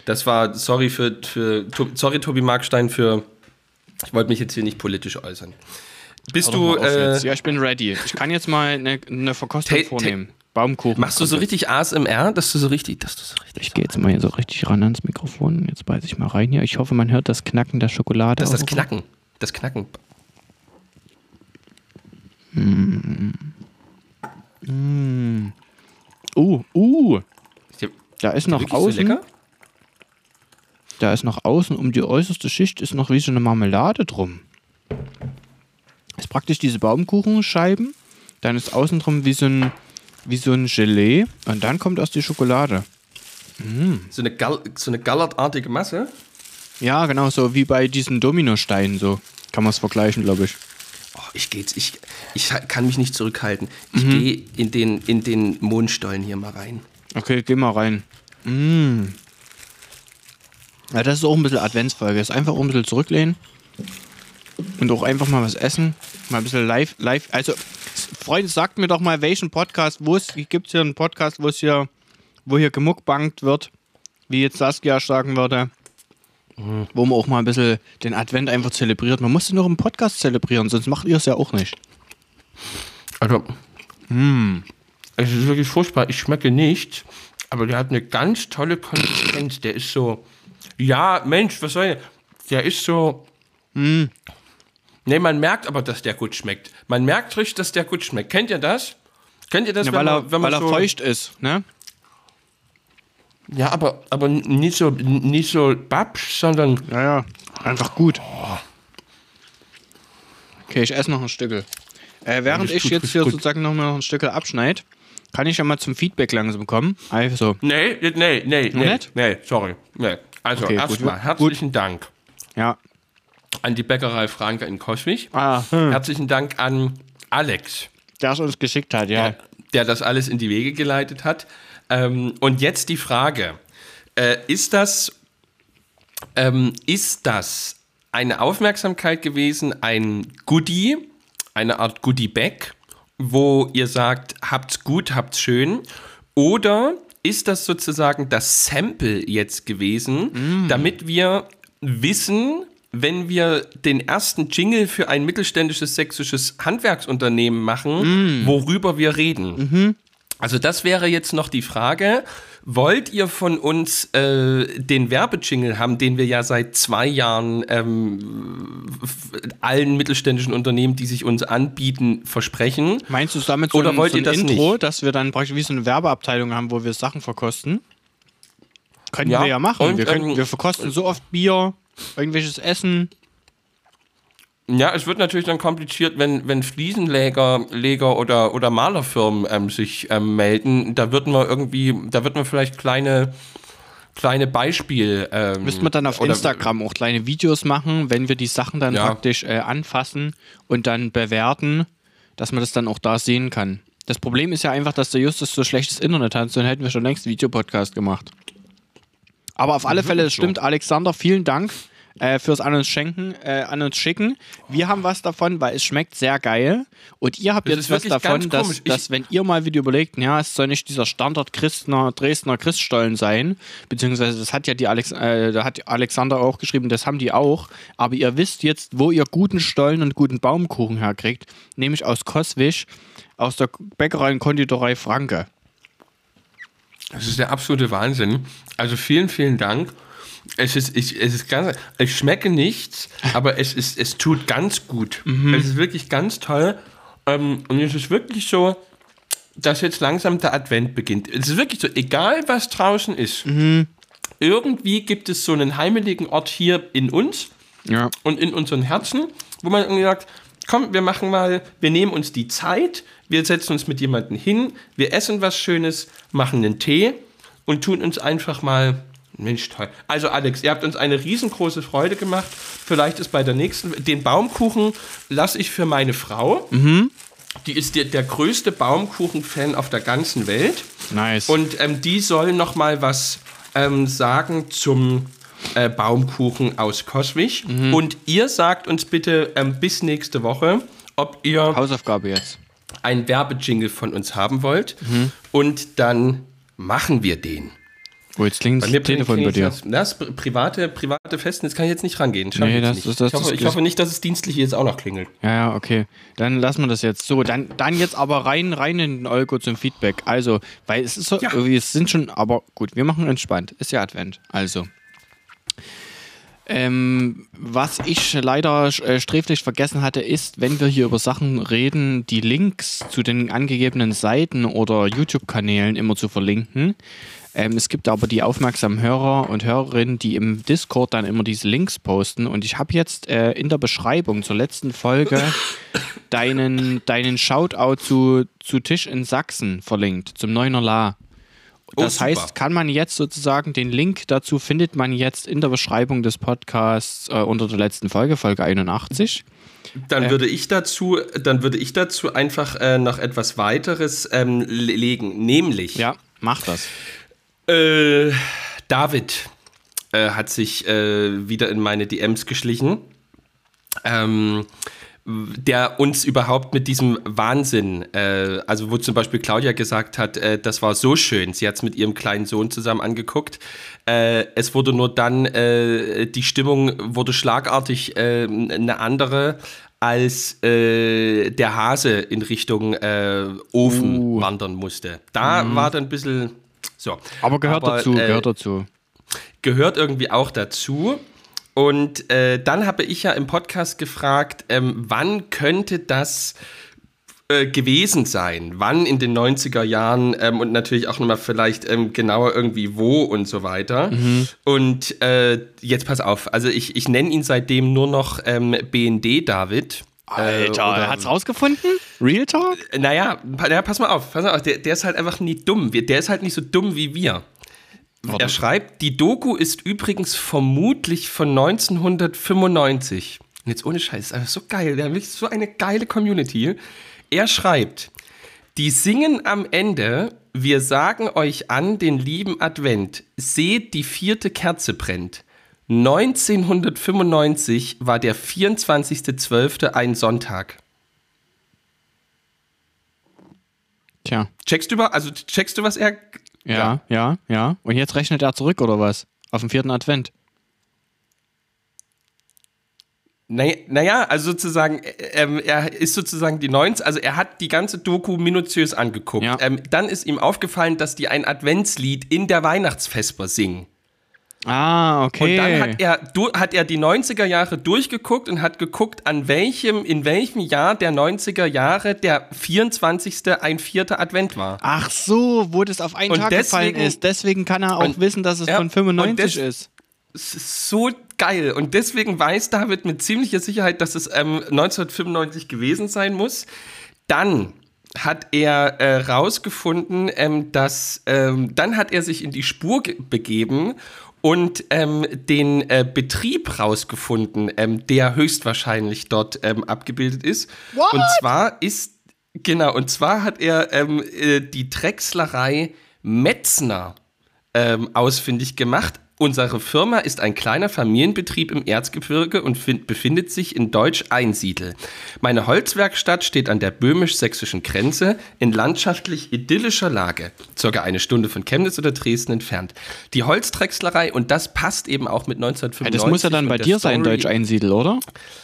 Das war, sorry für, für sorry Tobi Markstein für, ich wollte mich jetzt hier nicht politisch äußern. Bist du, äh. Ja, ich bin ready. Ich kann jetzt mal eine, eine Verkostung vornehmen. Baumkuchen. machst du so richtig ASMR, dass du so richtig, dass du so richtig, Ich gehe jetzt mal hier so richtig ran ans Mikrofon. Jetzt beiß ich mal rein hier. Ich hoffe, man hört das Knacken der Schokolade. das ist das. Knacken, das Knacken. Uh, uh. Ist der Da ist noch so außen. lecker? Da ist noch außen um die äußerste Schicht ist noch wie so eine Marmelade drum. Ist praktisch diese Baumkuchenscheiben. Dann ist außen drum wie so ein, wie so ein Gelee. Und dann kommt aus die Schokolade. So eine, Gal so eine gallertartige Masse. Ja, genau, so wie bei diesen Dominosteinen. So kann man es vergleichen, glaube ich. Ich geh jetzt, ich, ich kann mich nicht zurückhalten. Ich Mhm. gehe in den, in den Mondstollen hier mal rein. Okay, geh mal rein. Mm. Ja, das ist auch ein bisschen Adventsfolge. Ist einfach auch ein bisschen zurücklehnen. Und auch einfach mal was essen. Mal ein bisschen live, live. Also, Freunde, sagt mir doch mal, welchen Podcast, wo es gibt hier einen Podcast, wo es hier, wo hier gemuckbankt wird, wie jetzt Saskia sagen würde. Wo man auch mal ein bisschen den Advent einfach zelebriert. Man muss den noch im Podcast zelebrieren, sonst macht ihr es ja auch nicht. Also, hm. es ist wirklich furchtbar. Ich schmecke nicht, aber der hat eine ganz tolle Konsistenz. Der ist so, ja, Mensch, was soll ich? Der ist so, hm. Nee, man merkt aber, dass der gut schmeckt. Man merkt richtig, dass der gut schmeckt. Kennt ihr das? Kennt ihr das, Ja, wenn weil man, er, wenn man weil er so, feucht ist, ne? Ja, aber, aber nicht so, nicht so babsch, sondern Ja, ja. Einfach gut. Okay, ich esse noch ein Stückel. Äh, während das ich tut jetzt hier gut. sozusagen noch mal ein Stück abschneide, kann ich ja mal zum Feedback langsam kommen. Also, Nee, nee, nee, nee, nicht? nee, sorry. Nee. Also Okay, gut. erstmal herzlichen Dank ja. an die Bäckerei Franke in Coswig. Ah, hm. Herzlichen Dank an Alex, der es uns geschickt hat, ja. der das alles in die Wege geleitet hat. Ähm, und jetzt die Frage: äh, Ist das, ähm, ist das eine Aufmerksamkeit gewesen, ein Goodie, eine Art Goodie-Bag, wo ihr sagt, habt's gut, habt's schön? Oder ist das sozusagen das Sample jetzt gewesen, damit wir wissen, wenn wir den ersten Jingle für ein mittelständisches sächsisches Handwerksunternehmen machen, worüber wir reden? Also das wäre jetzt noch die Frage. Wollt ihr von uns äh, den Werbejingle haben, den wir ja seit zwei Jahren ähm, allen mittelständischen Unternehmen, die sich uns anbieten, versprechen? Meinst du es damit so Oder ein, wollt so ein ihr das Intro, nicht? dass wir dann praktisch wie so eine Werbeabteilung haben, wo wir Sachen verkosten? Können Ja, wir ja machen. und, wir, können, ähm, wir verkosten so oft Bier, irgendwelches Essen. Ja, es wird natürlich dann kompliziert, wenn, wenn Fliesenleger Leger oder, oder Malerfirmen ähm, sich ähm, melden. Da würden wir irgendwie, da würden wir vielleicht kleine, kleine Beispiel. Ähm, Müssten wir dann auf oder- Instagram auch kleine Videos machen, wenn wir die Sachen dann Ja. praktisch äh, anfassen und dann bewerten, dass man das dann auch da sehen kann. Das Problem ist ja einfach, dass der Justus so schlechtes Internet hat, sonst hätten wir schon längst einen Videopodcast gemacht. Aber auf alle Fälle, es so. stimmt, Alexander, vielen Dank äh, fürs an uns schenken, äh, an uns schicken. Wir haben was davon, weil es schmeckt sehr geil. Und ihr habt Das jetzt was davon, dass, dass wenn ihr mal wieder überlegt, ja, es soll nicht dieser Standard Christner, Dresdner Christstollen sein, beziehungsweise das hat ja die Alex, äh, da hat Alexander auch geschrieben, das haben die auch. Aber ihr wisst jetzt, wo ihr guten Stollen und guten Baumkuchen herkriegt, nämlich aus Koswig, aus der Bäckerei und Konditorei Franke. Das ist der absolute Wahnsinn. Also vielen, vielen Dank. Es ist, ich, es ist ganz, ich schmecke nichts, aber es ist, es tut ganz gut. Es ist wirklich ganz toll. Ähm, und es ist wirklich so, dass jetzt langsam der Advent beginnt. Es ist wirklich so, egal was draußen ist, irgendwie gibt es so einen heimeligen Ort hier in uns Ja. und in unseren Herzen, wo man irgendwie sagt, komm, wir machen mal, wir nehmen uns die Zeit, wir setzen uns mit jemandem hin, wir essen was Schönes, machen einen Tee und tun uns einfach mal, Mensch, toll. Also Alex, ihr habt uns eine riesengroße Freude gemacht. Vielleicht ist bei der nächsten, den Baumkuchen lasse ich für meine Frau. Die ist der, der größte Baumkuchen-Fan auf der ganzen Welt. Nice. Und ähm, die soll noch mal was ähm, sagen zum äh, Baumkuchen aus Coswig. Mhm. Und ihr sagt uns bitte ähm, bis nächste Woche, ob ihr Hausaufgabe jetzt. einen Werbejingle von uns haben wollt. Mhm. Und dann machen wir den. Oh, jetzt klingt das Telefon bei dir. Das, das pri- private, private Festnetz kann ich jetzt nicht rangehen. Schaff Nee, das nicht. ist- das ich, hoffe, ich hoffe nicht, dass es dienstlich jetzt auch noch klingelt. Ja, ja, okay. Dann lassen wir das jetzt so. Dann, dann jetzt aber rein, rein in den Olgo zum Feedback. Also, weil es ist so, Ja. es sind schon, aber gut, wir machen entspannt. Ist ja Advent. Also. Ähm, was ich leider äh, sträflich vergessen hatte, ist, wenn wir hier über Sachen reden, die Links zu den angegebenen Seiten oder YouTube-Kanälen immer zu verlinken. Ähm, es gibt aber die aufmerksamen Hörer und Hörerinnen, die im Discord dann immer diese Links posten. Und ich habe jetzt äh, in der Beschreibung zur letzten Folge deinen, deinen Shoutout zu, zu Tisch in Sachsen verlinkt, zum Neuner La. Oh, Das super. heißt, kann man jetzt sozusagen den Link dazu findet man jetzt in der Beschreibung des Podcasts äh, unter der letzten Folge, Folge 81. Dann würde ich dazu, dann würde ich dazu einfach äh, noch etwas weiteres ähm, le- legen, nämlich Ja, mach das. Äh, David äh, hat sich äh, wieder in meine DMs geschlichen. Ähm, der uns überhaupt mit diesem Wahnsinn, äh, also wo zum Beispiel Claudia gesagt hat, äh, das war so schön, sie hat es mit ihrem kleinen Sohn zusammen angeguckt. Äh, es wurde nur dann, äh, die Stimmung wurde schlagartig äh, eine andere, als äh, der Hase in Richtung Ofen Uh. wandern musste. Da war dann ein bisschen so. Aber gehört dazu, äh, gehört dazu. gehört irgendwie auch dazu. Und äh, dann habe ich ja im Podcast gefragt, ähm, wann könnte das äh, gewesen sein? Wann in den 90er Jahren ähm, und natürlich auch nochmal vielleicht ähm, genauer irgendwie wo und so weiter. Und äh, jetzt pass auf, also ich, ich nenne ihn seitdem nur noch ähm, BND David. Alter, äh, er hat's rausgefunden? Real Talk? Naja, naja, pass mal auf, pass mal auf der, der ist halt einfach nie dumm. Der ist halt nicht so dumm wie wir. Er schreibt, die Doku ist übrigens vermutlich von 1995. Und jetzt ohne Scheiß, ist einfach so geil. Der hat so eine geile Community. Er schreibt, die singen am Ende, wir sagen euch an den lieben Advent, seht, die vierte Kerze brennt. 1995 war der 24.12. ein Sonntag. Tja. Checkst du, also checkst du, was er ja, ja, ja. Und jetzt rechnet er zurück, oder was? Auf den vierten Advent. Naja, also sozusagen, äh, ähm, er ist sozusagen die 90, also er hat die ganze Doku minutiös angeguckt. Ja. Ähm, dann ist ihm aufgefallen, dass die ein Adventslied in der Weihnachtsvesper singen. Ah, okay. Und dann hat er, hat er die 90er Jahre durchgeguckt und hat geguckt, an welchem, in welchem Jahr der 90er Jahre der 24. ein vierter Advent war. Ach so, wo das auf einen und Tag deswegen, gefallen ist. Deswegen kann er auch und, wissen, dass es ja, von 95 ist. Es ist so geil. Und deswegen weiß David mit ziemlicher Sicherheit, dass es ähm, 1995 gewesen sein muss. Dann hat er äh, rausgefunden, ähm, dass ähm, dann hat er sich in die Spur begeben und ähm, den äh, Betrieb rausgefunden, ähm, der höchstwahrscheinlich dort ähm, abgebildet ist. What? Und zwar ist, genau, und zwar hat er ähm, äh, die Drechslerei Metzner ähm, ausfindig gemacht, Unsere Firma ist ein kleiner Familienbetrieb im Erzgebirge und find, befindet sich in Deutsch-Einsiedel. Meine Holzwerkstatt steht an der böhmisch-sächsischen Grenze in landschaftlich idyllischer Lage, circa eine Stunde von Chemnitz oder Dresden entfernt. Die Holzdrechslerei, und das passt eben auch mit 1995. Das muss ja dann bei dir Story, sein, Deutsch-Einsiedel, oder?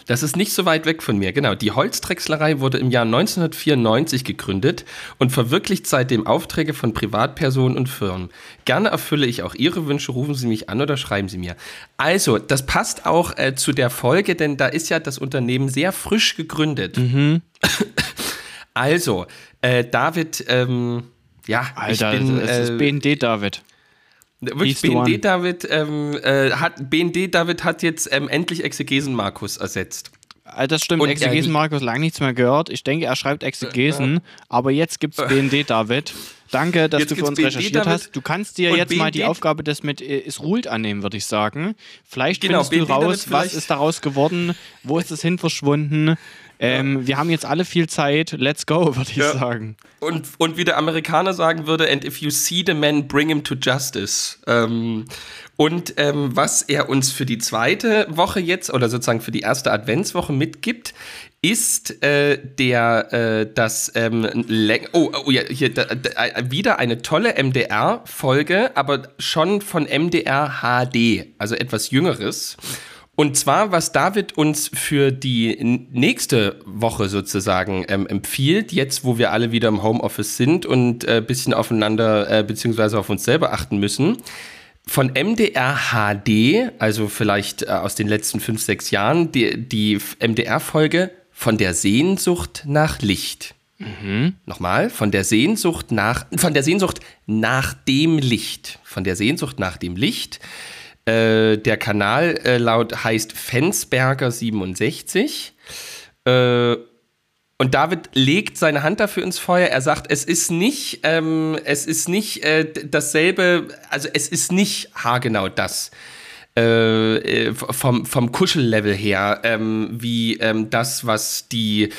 Das ist nicht so weit weg von mir, genau. Die Holzdrechslerei wurde im Jahr 1994 gegründet und verwirklicht seitdem Aufträge von Privatpersonen und Firmen. Gerne erfülle ich auch Ihre Wünsche, rufen Sie mich an oder schreiben Sie mir. Also, das passt auch äh, zu der Folge, denn da ist ja das Unternehmen sehr frisch gegründet. Mhm. Also, äh, David, ähm, ja, Alter, ich bin, es ist äh, BND David. Wirklich, BND David, ähm, äh, hat, BND David hat jetzt ähm, endlich Exegesen Markus ersetzt. Äh, das stimmt, Und Exegesen Markus lange nichts mehr gehört. Ich denke, er schreibt Exegesen, aber jetzt gibt es BND David. Danke, dass jetzt du für uns recherchiert hast. Du kannst dir jetzt BND mal die Aufgabe des mit äh, ist ruht annehmen, würde ich sagen. Vielleicht genau, findest BND du raus, was ist daraus geworden, wo ist es hin verschwunden. Ähm, ja. Wir haben jetzt alle viel Zeit. Let's go, würde ich ja. sagen. Und, und wie der Amerikaner sagen würde, and if you see the man, bring him to justice. Ähm, und ähm, was er uns für die zweite Woche jetzt oder sozusagen für die erste Adventswoche mitgibt, ist äh, der äh, das ähm, oh, oh ja hier da, da, äh, wieder eine tolle MDR Folge, aber schon von MDR HD, also etwas jüngeres. Und zwar, was David uns für die nächste Woche sozusagen ähm, empfiehlt, jetzt wo wir alle wieder im Homeoffice sind und ein äh, bisschen aufeinander äh, beziehungsweise auf uns selber achten müssen. Von MDR HD, also vielleicht äh, aus den letzten fünf, sechs Jahren, die, die MDR-Folge von der Sehnsucht nach Licht. Mhm. Nochmal, von der Sehnsucht nach, von der Sehnsucht nach dem Licht. Von der Sehnsucht nach dem Licht. Äh, der Kanal äh, laut heißt Fensberger 67. Äh, und David legt seine Hand dafür ins Feuer. Er sagt, es ist nicht, ähm, es ist nicht äh, dasselbe, also es ist nicht haargenau das. Äh, vom, vom Kuschellevel her, ähm, wie ähm, das, was die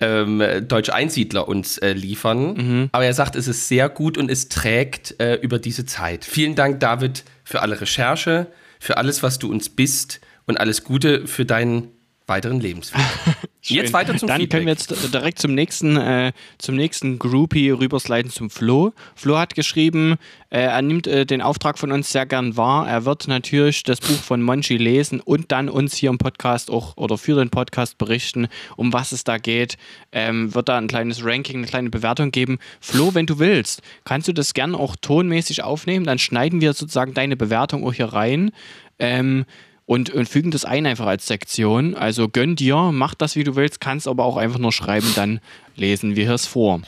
ähm, deutsche Einsiedler uns äh, liefern. Mhm. Aber er sagt, es ist sehr gut und es trägt äh, über diese Zeit. Vielen Dank, David, für alle Recherche, für alles, was du uns bist und alles Gute für deinen weiteren Lebensweg. jetzt weiter zum Dann Feedback. können wir jetzt direkt zum nächsten, äh, zum nächsten Groupie rübersliden zum Flo. Flo hat geschrieben, äh, er nimmt äh, den Auftrag von uns sehr gern wahr. Er wird natürlich das Buch von Monchi lesen und dann uns hier im Podcast auch oder für den Podcast berichten, um was es da geht. Ähm, wird da ein kleines Ranking, eine kleine Bewertung geben. Flo, wenn du willst, kannst du das gern auch tonmäßig aufnehmen. Dann schneiden wir sozusagen deine Bewertung auch hier rein. Ähm, und, und fügen das ein einfach als Sektion. Also gönn dir, mach das, wie du willst, kannst aber auch einfach nur schreiben, dann lesen wir es vor.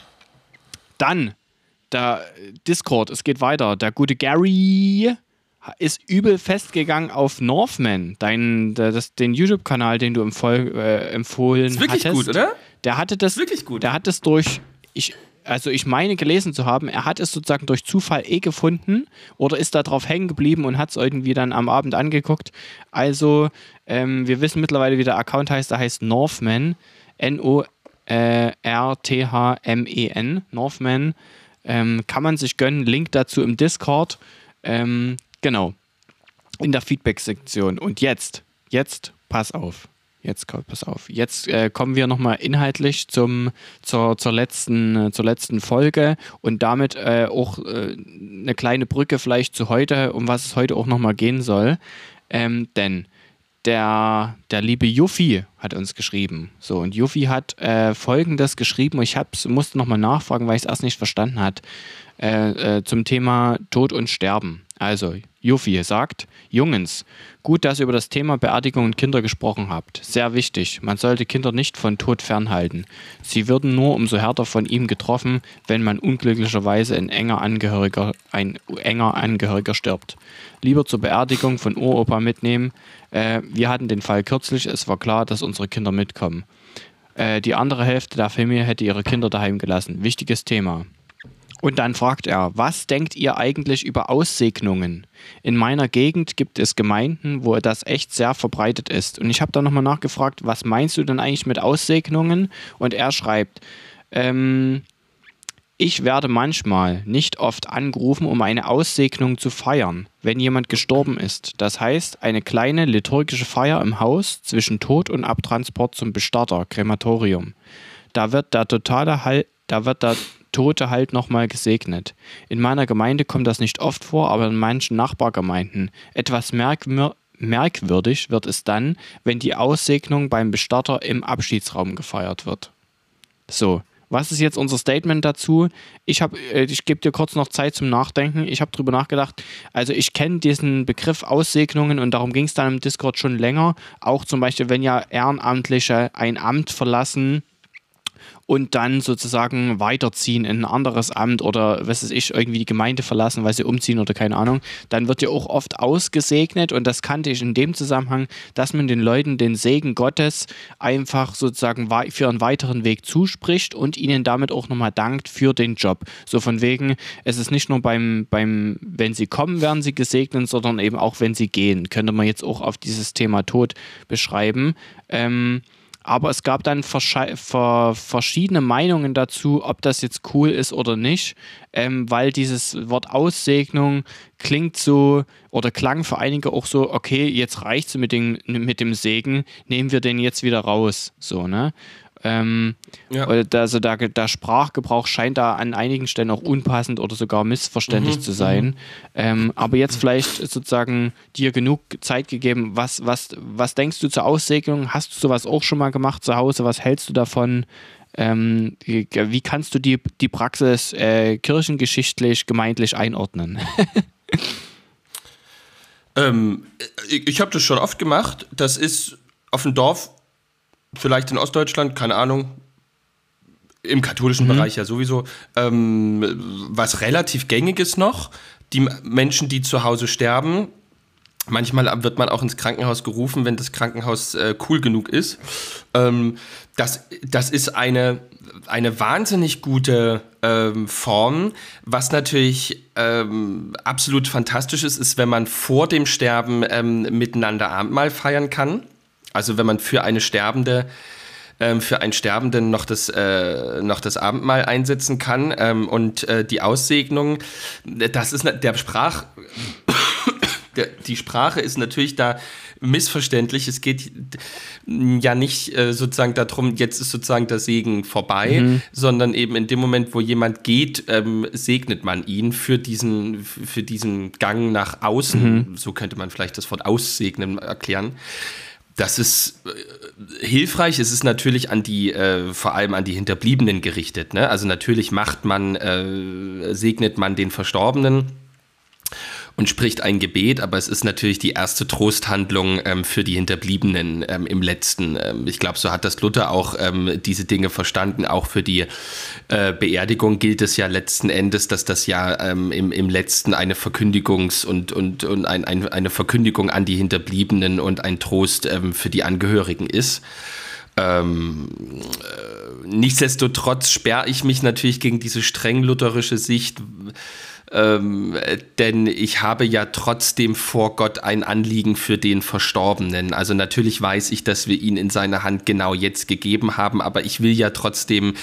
Dann der Discord, es geht weiter. Der gute Gary ist übel festgegangen auf Northman, dein, das, den YouTube-Kanal, den du empfohl, äh, empfohlen hast. Ist wirklich hattest. gut, oder? Der hatte das wirklich gut. Der hat es durch ich also ich meine gelesen zu haben, er hat es sozusagen durch Zufall eh gefunden oder ist da drauf hängen geblieben und hat es irgendwie dann am Abend angeguckt. Also ähm, wir wissen mittlerweile, wie der Account heißt. Der heißt Northman, N-O-R-T-H-M-E-N, Northman. Ähm, kann man sich gönnen. Link dazu im Discord. Ähm, genau. In der Feedback-Sektion. Und jetzt, jetzt, pass auf. Jetzt pass auf. Jetzt äh, kommen wir nochmal inhaltlich zum, zur, zur, letzten, äh, zur letzten Folge und damit äh, auch äh, eine kleine Brücke vielleicht zu heute, um was es heute auch nochmal gehen soll. Ähm, denn der, der liebe Juffi hat uns geschrieben. So, und Juffi hat äh, folgendes geschrieben. Ich hab's, musste nochmal nachfragen, weil ich es erst nicht verstanden hat. Äh, äh, zum Thema Tod und Sterben. Also, Juffi sagt, Jungens, gut, dass ihr über das Thema Beerdigung und Kinder gesprochen habt. Sehr wichtig, man sollte Kinder nicht von Tod fernhalten. Sie würden nur umso härter von ihm getroffen, wenn man unglücklicherweise ein enger Angehöriger, ein enger Angehöriger stirbt. Lieber zur Beerdigung von Uropa mitnehmen. Äh, wir hatten den Fall kürzlich, es war klar, dass unsere Kinder mitkommen. Äh, die andere Hälfte der Familie hätte ihre Kinder daheim gelassen. Wichtiges Thema. Und dann fragt er, was denkt ihr eigentlich über Aussegnungen? In meiner Gegend gibt es Gemeinden, wo das echt sehr verbreitet ist. Und ich habe da nochmal nachgefragt, was meinst du denn eigentlich mit Aussegnungen? Und er schreibt, ähm, ich werde manchmal, nicht oft angerufen, um eine Aussegnung zu feiern, wenn jemand gestorben ist. Das heißt, eine kleine liturgische Feier im Haus zwischen Tod und Abtransport zum Bestatter, Krematorium. Da wird der totale Hall, da wird der Tote halt nochmal gesegnet. In meiner Gemeinde kommt das nicht oft vor, aber in manchen Nachbargemeinden. Etwas merkwür merkwürdig wird es dann, wenn die Aussegnung beim Bestatter im Abschiedsraum gefeiert wird. So, was ist jetzt unser Statement dazu? Ich, äh, ich gebe dir kurz noch Zeit zum Nachdenken. Ich habe darüber nachgedacht. Also ich kenne diesen Begriff Aussegnungen und darum ging es dann im Discord schon länger. Auch zum Beispiel, wenn ja Ehrenamtliche ein Amt verlassen und dann sozusagen weiterziehen in ein anderes Amt oder was weiß ich, irgendwie die Gemeinde verlassen, weil sie umziehen oder keine Ahnung, dann wird ja auch oft ausgesegnet und das kannte ich in dem Zusammenhang, dass man den Leuten den Segen Gottes einfach sozusagen für einen weiteren Weg zuspricht und ihnen damit auch nochmal dankt für den Job. So von wegen, es ist nicht nur beim, beim, wenn sie kommen, werden sie gesegnet, sondern eben auch, wenn sie gehen. Könnte man jetzt auch auf dieses Thema Tod beschreiben. Ähm, aber es gab dann verschiedene Meinungen dazu, ob das jetzt cool ist oder nicht, ähm, weil dieses Wort Aussegnung klingt so oder klang für einige auch so, okay, jetzt reicht es mit, mit dem Segen, nehmen wir den jetzt wieder raus. So, ne? Ähm, ja. Also der, der, Sprachgebrauch scheint da an einigen Stellen auch unpassend oder sogar missverständlich mhm. zu sein. Mhm. Ähm, aber jetzt vielleicht sozusagen dir genug Zeit gegeben. Was, was, was denkst du zur Aussegnung? Hast du sowas auch schon mal gemacht zu Hause? Was hältst du davon? Ähm, wie, wie, kannst du die, die Praxis äh, kirchengeschichtlich, gemeindlich einordnen? ähm, ich ich habe das schon oft gemacht. Das ist auf dem Dorf vielleicht in Ostdeutschland, keine Ahnung, im katholischen mhm. Bereich ja sowieso, ähm, was relativ gängig ist noch. Die Menschen, die zu Hause sterben, manchmal wird man auch ins Krankenhaus gerufen, wenn das Krankenhaus äh, cool genug ist. Ähm, das, das ist eine, eine wahnsinnig gute ähm, Form. Was natürlich ähm, absolut fantastisch ist, ist, wenn man vor dem Sterben ähm, miteinander Abendmahl feiern kann. Also wenn man für eine Sterbende ähm, für einen Sterbenden noch das, äh, noch das Abendmahl einsetzen kann ähm, und äh, die Aussegnung, das ist der Sprach, der, die Sprache ist natürlich da missverständlich. Es geht ja nicht äh, sozusagen darum, jetzt ist sozusagen der Segen vorbei, mhm. sondern eben in dem Moment, wo jemand geht, ähm, segnet man ihn für diesen, für diesen Gang nach außen. Mhm. So könnte man vielleicht das Wort aussegnen erklären. Das ist äh, hilfreich. Es ist natürlich an die, äh, vor allem an die Hinterbliebenen gerichtet. Ne? Also natürlich macht man, äh, segnet man den Verstorbenen. Und spricht ein Gebet, aber es ist natürlich die erste Trosthandlung ähm, für die Hinterbliebenen ähm, im letzten. Ähm, ich glaube, so hat das Luther auch ähm, diese Dinge verstanden. Auch für die äh, Beerdigung gilt es ja letzten Endes, dass das ja ähm, im, im letzten eine Verkündigungs- und, und, und ein, ein, eine Verkündigung an die Hinterbliebenen und ein Trost ähm, für die Angehörigen ist. Ähm, äh, nichtsdestotrotz sperre ich mich natürlich gegen diese streng lutherische Sicht, ähm, denn ich habe ja trotzdem vor Gott ein Anliegen für den Verstorbenen. Also natürlich weiß ich, dass wir ihn in seine Hand genau jetzt gegeben haben, aber ich will ja trotzdem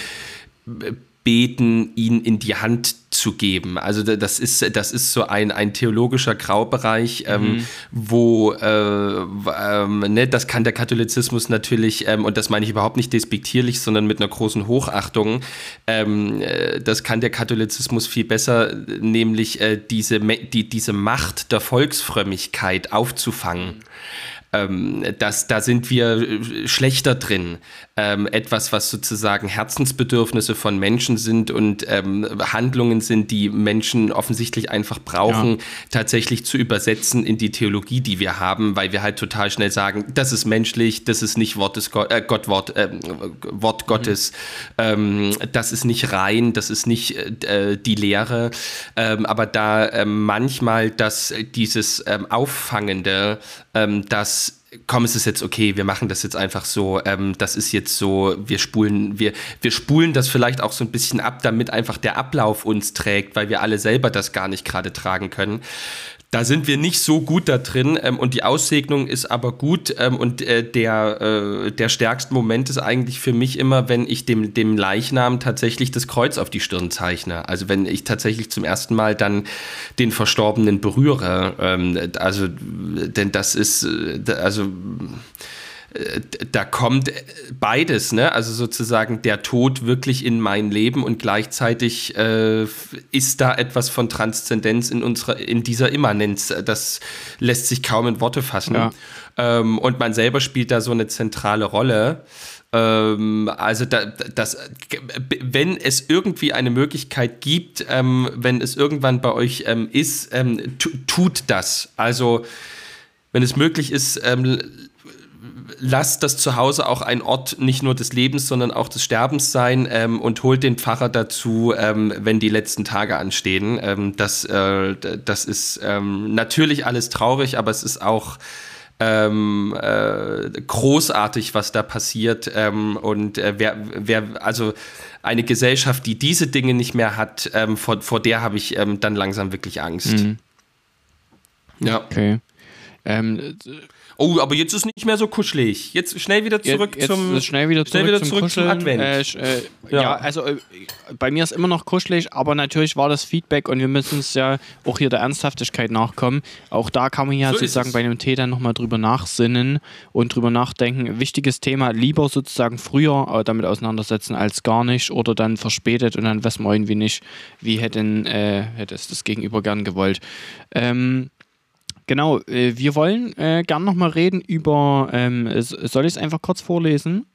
äh, beten, ihn in die Hand zu geben. Also das ist, das ist so ein, ein theologischer Graubereich, ähm, mhm. wo äh, ähm, ne, das kann der Katholizismus natürlich, ähm, und das meine ich überhaupt nicht despektierlich, sondern mit einer großen Hochachtung, ähm, äh, das kann der Katholizismus viel besser, nämlich äh, diese, die, diese Macht der Volksfrömmigkeit aufzufangen. Mhm ähm, das, da sind wir äh, schlechter drin. Ähm, etwas, was sozusagen Herzensbedürfnisse von Menschen sind und ähm, Handlungen sind, die Menschen offensichtlich einfach brauchen, ja. tatsächlich zu übersetzen in die Theologie, die wir haben, weil wir halt total schnell sagen, das ist menschlich, das ist nicht Wort des Gott, äh, Gott Wort, äh, Wort Gottes, mhm. das ist nicht rein, das ist nicht äh, die Lehre, ähm, aber da ähm, manchmal das, dieses ähm, Auffangende, das komm, es ist jetzt okay, wir machen das jetzt einfach so, ähm, das ist jetzt so, wir spulen, wir, wir spulen das vielleicht auch so ein bisschen ab, damit einfach der Ablauf uns trägt, weil wir alle selber das gar nicht gerade tragen können. Da sind wir nicht so gut da drin ähm, und die Aussegnung ist aber gut ähm, und äh, der, äh, der stärkste Moment ist eigentlich für mich immer, wenn ich dem, dem Leichnam tatsächlich das Kreuz auf die Stirn zeichne. Also wenn ich tatsächlich zum ersten Mal dann den Verstorbenen berühre. Ähm, also, denn das ist, äh, also da kommt beides, ne? Also sozusagen der Tod wirklich in mein Leben und gleichzeitig äh, ist da etwas von Transzendenz in unserer, in dieser Immanenz. Das lässt sich kaum in Worte fassen. Ja. Ähm, und man selber spielt da so eine zentrale Rolle. Ähm, also da, das, wenn es irgendwie eine Möglichkeit gibt, ähm, wenn es irgendwann bei euch ähm, ist, ähm, tut das. Also wenn es möglich ist, ähm, lasst das Zuhause auch ein Ort nicht nur des Lebens, sondern auch des Sterbens sein ähm, und holt den Pfarrer dazu, ähm, wenn die letzten Tage anstehen. Ähm, das, äh, das ist ähm, natürlich alles traurig, aber es ist auch ähm, äh, großartig, was da passiert. Ähm, und äh, wer, wer, also eine Gesellschaft, die diese Dinge nicht mehr hat, vor, vor der habe ich dann langsam wirklich Angst. Mhm. Ja. Okay. Oh, aber jetzt ist nicht mehr so kuschelig. Jetzt schnell wieder zurück jetzt, zum jetzt schnell wieder zurück, schnell wieder zurück zum, zum Advent. Äh, äh, ja. ja. also äh, bei mir ist immer noch kuschelig, aber natürlich war das Feedback und wir müssen es ja auch hier der Ernsthaftigkeit nachkommen. Auch da kann man ja so sozusagen bei einem Tee dann nochmal drüber nachsinnen und drüber nachdenken. Wichtiges Thema, lieber sozusagen früher äh, damit auseinandersetzen als gar nicht oder dann verspätet und dann wissen wir irgendwie nicht, wie hätten, äh, hätte es das Gegenüber gern gewollt. Ähm, Genau, äh, wir wollen äh, gern nochmal reden über, ähm, soll ich es einfach kurz vorlesen?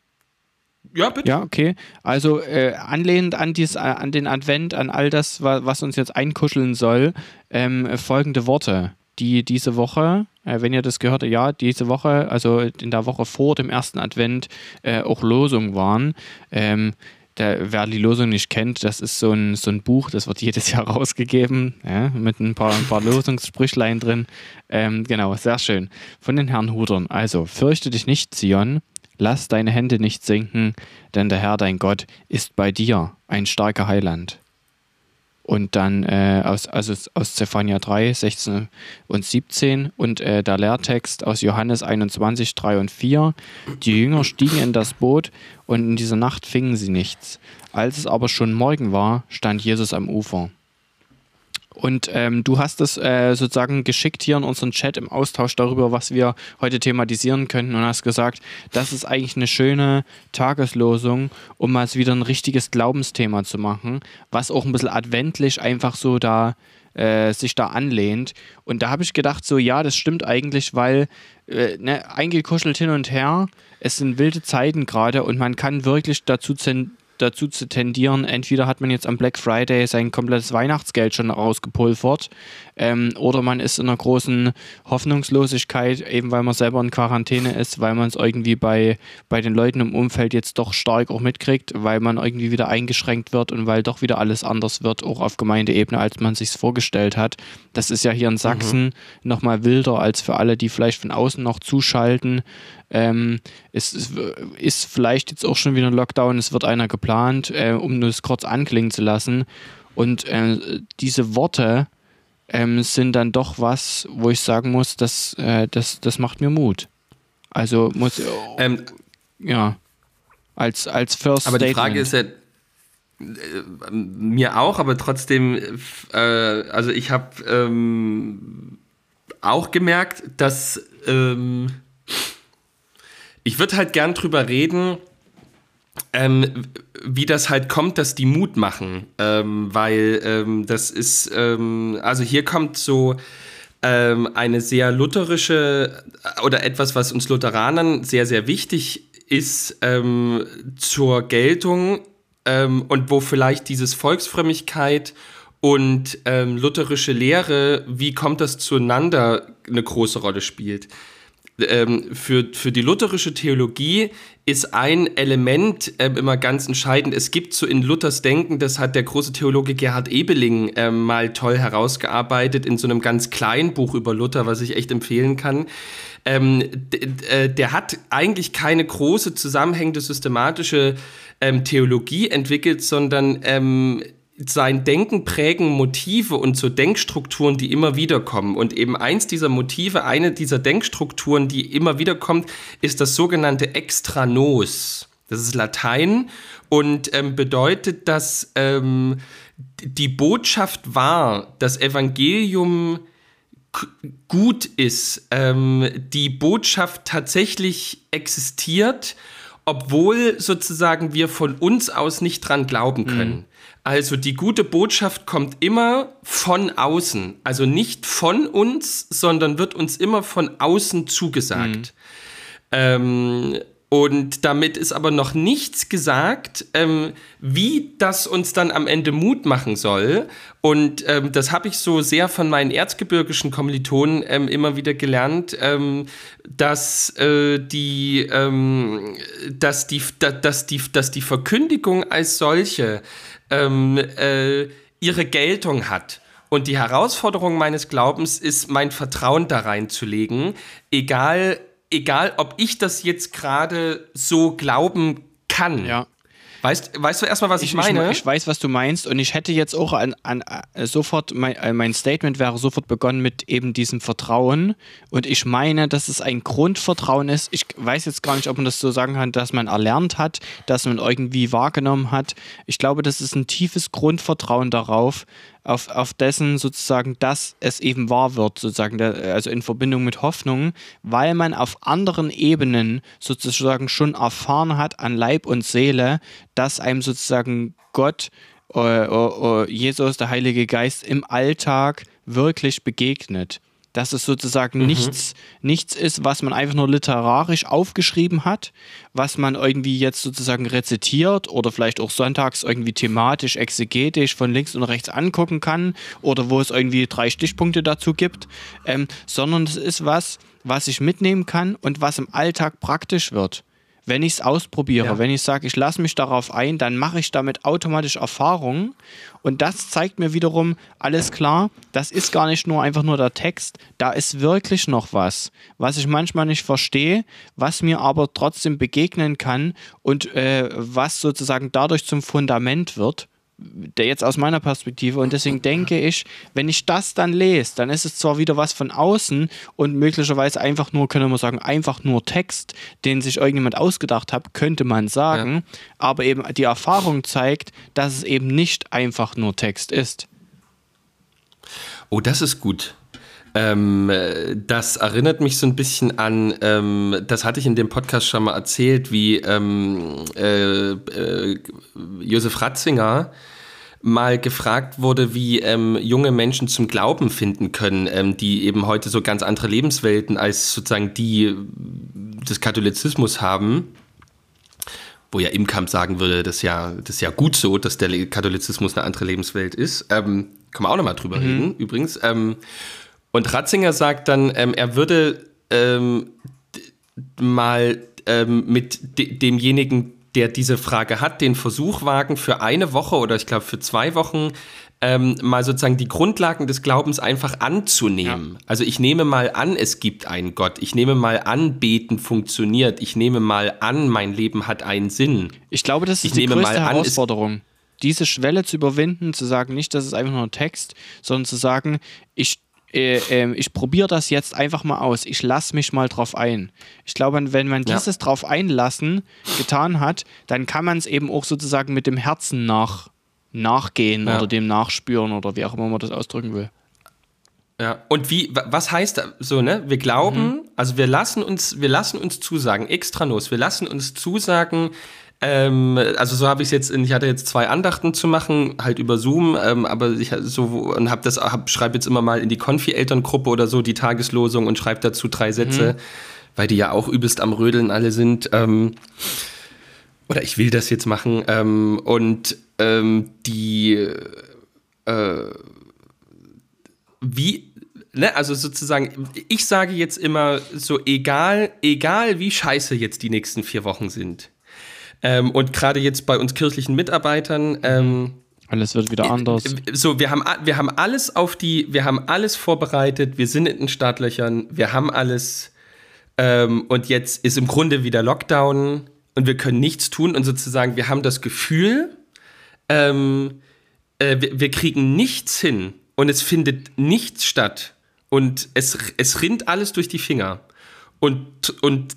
Ja, bitte. Ja, okay. Also äh, anlehnend an, dies, äh, an den Advent, an all das, was uns jetzt einkuscheln soll, ähm, folgende Worte, die diese Woche, äh, wenn ihr das gehört habt, ja, diese Woche, also in der Woche vor dem ersten Advent, äh, auch Losung waren. Ähm, der, wer die Losung nicht kennt, das ist so ein, so ein Buch, das wird jedes Jahr rausgegeben, ja, mit ein paar, ein paar Losungssprüchlein drin. Ähm, genau, sehr schön. Von den Herrn Hudern. Also, fürchte dich nicht, Zion, lass deine Hände nicht sinken, denn der Herr dein Gott ist bei dir, ein starker Heiland. Und dann äh, aus, also aus Zephania 3, 16 und 17 und äh, der Lehrtext aus Johannes 21, 3 und 4. Die Jünger stiegen in das Boot und in dieser Nacht fingen sie nichts. Als es aber schon Morgen war, stand Jesus am Ufer. Und ähm, du hast es äh, sozusagen geschickt hier in unseren Chat im Austausch darüber, was wir heute thematisieren könnten und hast gesagt, das ist eigentlich eine schöne Tageslosung, um mal wieder ein richtiges Glaubensthema zu machen, was auch ein bisschen adventlich einfach so da äh, sich da anlehnt. Und da habe ich gedacht, so ja, das stimmt eigentlich, weil äh, ne, eingekuschelt hin und her, es sind wilde Zeiten gerade und man kann wirklich dazu dazu zu tendieren, entweder hat man jetzt am Black Friday sein komplettes Weihnachtsgeld schon rausgepulvert ähm, oder man ist in einer großen Hoffnungslosigkeit, eben weil man selber in Quarantäne ist, weil man es irgendwie bei, bei den Leuten im Umfeld jetzt doch stark auch mitkriegt, weil man irgendwie wieder eingeschränkt wird und weil doch wieder alles anders wird, auch auf Gemeindeebene, als man sich vorgestellt hat. Das ist ja hier in Sachsen mhm. nochmal wilder als für alle, die vielleicht von außen noch zuschalten. Ähm, es, es, ist vielleicht jetzt auch schon wieder ein Lockdown, es wird einer geplant, äh, um es kurz anklingen zu lassen. Und äh, diese Worte ähm, sind dann doch was, wo ich sagen muss, das, äh, das, das macht mir Mut. Also muss ähm, ja als, als First Aber Statement. die Frage ist ja, äh, mir auch, aber trotzdem, äh, also ich habe ähm, auch gemerkt, dass ähm, ich würde halt gern drüber reden, ähm, wie das halt kommt, dass die Mut machen. Ähm, weil ähm, das ist, ähm, also hier kommt so ähm, eine sehr lutherische oder etwas, was uns Lutheranern sehr, sehr wichtig ist, ähm, zur Geltung und wo vielleicht dieses Volksfrömmigkeit und lutherische Lehre, wie kommt das zueinander, eine große Rolle spielt ähm, für, für die lutherische Theologie ist ein Element äh, immer ganz entscheidend. Es gibt so in Luthers Denken, das hat der große Theologe Gerhard Ebeling äh, mal toll herausgearbeitet in so einem ganz kleinen Buch über Luther, was ich echt empfehlen kann. Ähm, äh, der hat eigentlich keine große zusammenhängende systematische ähm, Theologie entwickelt, sondern ähm, sein Denken prägen Motive und so Denkstrukturen, die immer wieder kommen. Und eben eins dieser Motive, eine dieser Denkstrukturen, die immer wieder kommt, ist das sogenannte Extranos. Das ist Latein und ähm, bedeutet, dass ähm, die Botschaft war, das Evangelium gut ist, ähm, die Botschaft tatsächlich existiert, obwohl sozusagen wir von uns aus nicht dran glauben können. Mhm. Also die gute Botschaft kommt immer von außen. Also nicht von uns, sondern wird uns immer von außen zugesagt. Mhm. Ähm, und damit ist aber noch nichts gesagt, ähm, wie das uns dann am Ende Mut machen soll. Und ähm, das habe ich so sehr von meinen erzgebirgischen Kommilitonen ähm, immer wieder gelernt, ähm, dass, äh, die, ähm, dass, die, da, dass, die, dass die Verkündigung als solche ähm, äh, ihre Geltung hat. Und die Herausforderung meines Glaubens ist, mein Vertrauen da reinzulegen, egal, egal ob ich das jetzt gerade so glauben kann. Ja. Weißt, weißt du erstmal, was ich, ich meine? Ich, ich, weiß, was du meinst und ich hätte jetzt auch an, an äh, sofort, mein, äh, mein Statement wäre sofort begonnen mit eben diesem Vertrauen und ich meine, dass es ein Grundvertrauen ist. Ich weiß jetzt gar nicht, ob man das so sagen kann, dass man erlernt hat, dass man irgendwie wahrgenommen hat. Ich glaube, das ist ein tiefes Grundvertrauen darauf, auf, auf dessen sozusagen, dass es eben wahr wird, sozusagen, also in Verbindung mit Hoffnung, weil man auf anderen Ebenen sozusagen schon erfahren hat an Leib und Seele, dass einem sozusagen Gott, äh, äh, Jesus, der Heilige Geist im Alltag wirklich begegnet dass es sozusagen mhm. nichts, nichts ist, was man einfach nur literarisch aufgeschrieben hat, was man irgendwie jetzt sozusagen rezitiert oder vielleicht auch sonntags irgendwie thematisch, exegetisch von links und rechts angucken kann oder wo es irgendwie drei Stichpunkte dazu gibt, ähm, sondern es ist was, was ich mitnehmen kann und was im Alltag praktisch wird wenn ich es ausprobiere, ja. wenn ich sage, ich lasse mich darauf ein, dann mache ich damit automatisch Erfahrungen und das zeigt mir wiederum, alles klar, das ist gar nicht nur einfach nur der Text, da ist wirklich noch was, was ich manchmal nicht verstehe, was mir aber trotzdem begegnen kann und äh, was sozusagen dadurch zum Fundament wird der jetzt aus meiner Perspektive und deswegen denke ich, wenn ich das dann lese, dann ist es zwar wieder was von außen und möglicherweise einfach nur, können wir sagen, einfach nur Text, den sich irgendjemand ausgedacht hat, könnte man sagen, ja. aber eben die Erfahrung zeigt, dass es eben nicht einfach nur Text ist. Oh, das ist gut. Ähm, das erinnert mich so ein bisschen an, ähm, das hatte ich in dem Podcast schon mal erzählt, wie ähm, äh, äh, Josef Ratzinger mal gefragt wurde, wie ähm, junge Menschen zum Glauben finden können, ähm, die eben heute so ganz andere Lebenswelten als sozusagen die des Katholizismus haben. wo ja Imkamp sagen würde, das ist ja, das ist ja gut so, dass der Katholizismus eine andere Lebenswelt ist. Ähm, kann man auch nochmal drüber mhm. reden, übrigens. Ähm, und Ratzinger sagt dann, ähm, er würde ähm, mal mit de demjenigen, der diese Frage hat, den Versuch wagen, für eine Woche oder ich glaube für zwei Wochen ähm, mal sozusagen die Grundlagen des Glaubens einfach anzunehmen. Ja. Also ich nehme mal an, es gibt einen Gott. Ich nehme mal an, beten funktioniert. Ich nehme mal an, mein Leben hat einen Sinn. Ich glaube, das ist ich die größte Herausforderung. diese Schwelle zu überwinden, zu sagen, nicht, das ist einfach nur ein Text, sondern zu sagen, ich äh, äh, ich probiere das jetzt einfach mal aus. Ich lasse mich mal drauf ein. Ich glaube, wenn man dieses ja. drauf einlassen getan hat, dann kann man es eben auch sozusagen mit dem Herzen nach, nachgehen ja. oder dem nachspüren oder wie auch immer man das ausdrücken will. Ja, und wie, was heißt so, ne? Wir glauben, mhm. also wir lassen uns, wir lassen uns zusagen, extranos, wir lassen uns zusagen, ähm, also so habe ich es jetzt, ich hatte jetzt zwei Andachten zu machen, halt über Zoom, ähm, aber ich so und habe das, hab, schreibe jetzt immer mal in die Konfi-Elterngruppe oder so die Tageslosung und schreibe dazu drei Sätze, mhm. weil die ja auch übelst am Rödeln alle sind. Ähm, oder ich will das jetzt machen. Ähm, und ähm, die äh, wie Ne, also sozusagen, ich sage jetzt immer so, egal, egal wie scheiße jetzt die nächsten vier Wochen sind, ähm, und gerade jetzt bei uns kirchlichen Mitarbeitern. Ähm, alles wird wieder anders. So, wir haben, wir haben alles auf die, wir haben alles vorbereitet, wir sind in den Startlöchern, wir haben alles. Ähm, und jetzt ist im Grunde wieder Lockdown und wir können nichts tun und sozusagen, wir haben das Gefühl, ähm, äh, wir, wir, kriegen nichts hin und es findet nichts statt und es, es rinnt alles durch die Finger. Und, und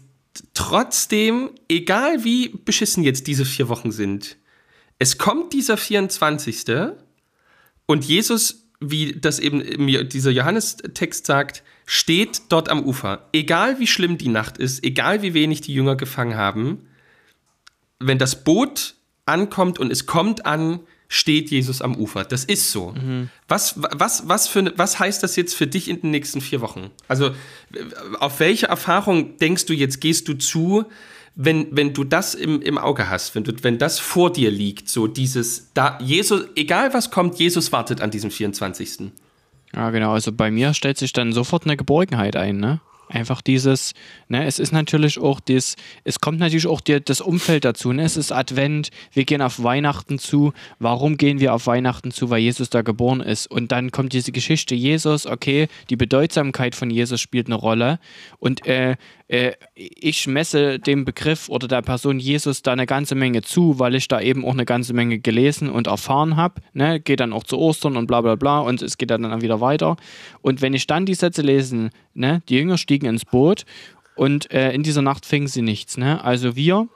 trotzdem, egal wie beschissen jetzt diese vier Wochen sind, es kommt dieser 24. und Jesus, wie das eben dieser Johannes-Text sagt, steht dort am Ufer. Egal wie schlimm die Nacht ist, egal wie wenig die Jünger gefangen haben, wenn das Boot ankommt und es kommt an, steht Jesus am Ufer. Das ist so. Mhm. Was, was, was, für, was heißt das jetzt für dich in den nächsten vier Wochen? Also, auf welche Erfahrung denkst du jetzt, gehst du zu, wenn, wenn du das im, im Auge hast, wenn, du, wenn das vor dir liegt, so dieses, da Jesus, egal was kommt, Jesus wartet an diesem 24. Ja, genau. Also bei mir stellt sich dann sofort eine Geborgenheit ein, ne? Einfach dieses, ne, es ist natürlich auch das, es kommt natürlich auch die, das Umfeld dazu, ne? Es ist Advent, wir gehen auf Weihnachten zu. Warum gehen wir auf Weihnachten zu? Weil Jesus da geboren ist. Und dann kommt diese Geschichte Jesus, okay, die Bedeutsamkeit von Jesus spielt eine Rolle. Und äh, äh, ich messe dem Begriff oder der Person Jesus da eine ganze Menge zu, weil ich da eben auch eine ganze Menge gelesen und erfahren habe. Ne? Geht dann auch zu Ostern und bla bla bla und es geht dann, dann wieder weiter. Und wenn ich dann die Sätze lesen, ne? die Jünger stiegen ins Boot und äh, in dieser Nacht fingen sie nichts. Ne? Also wir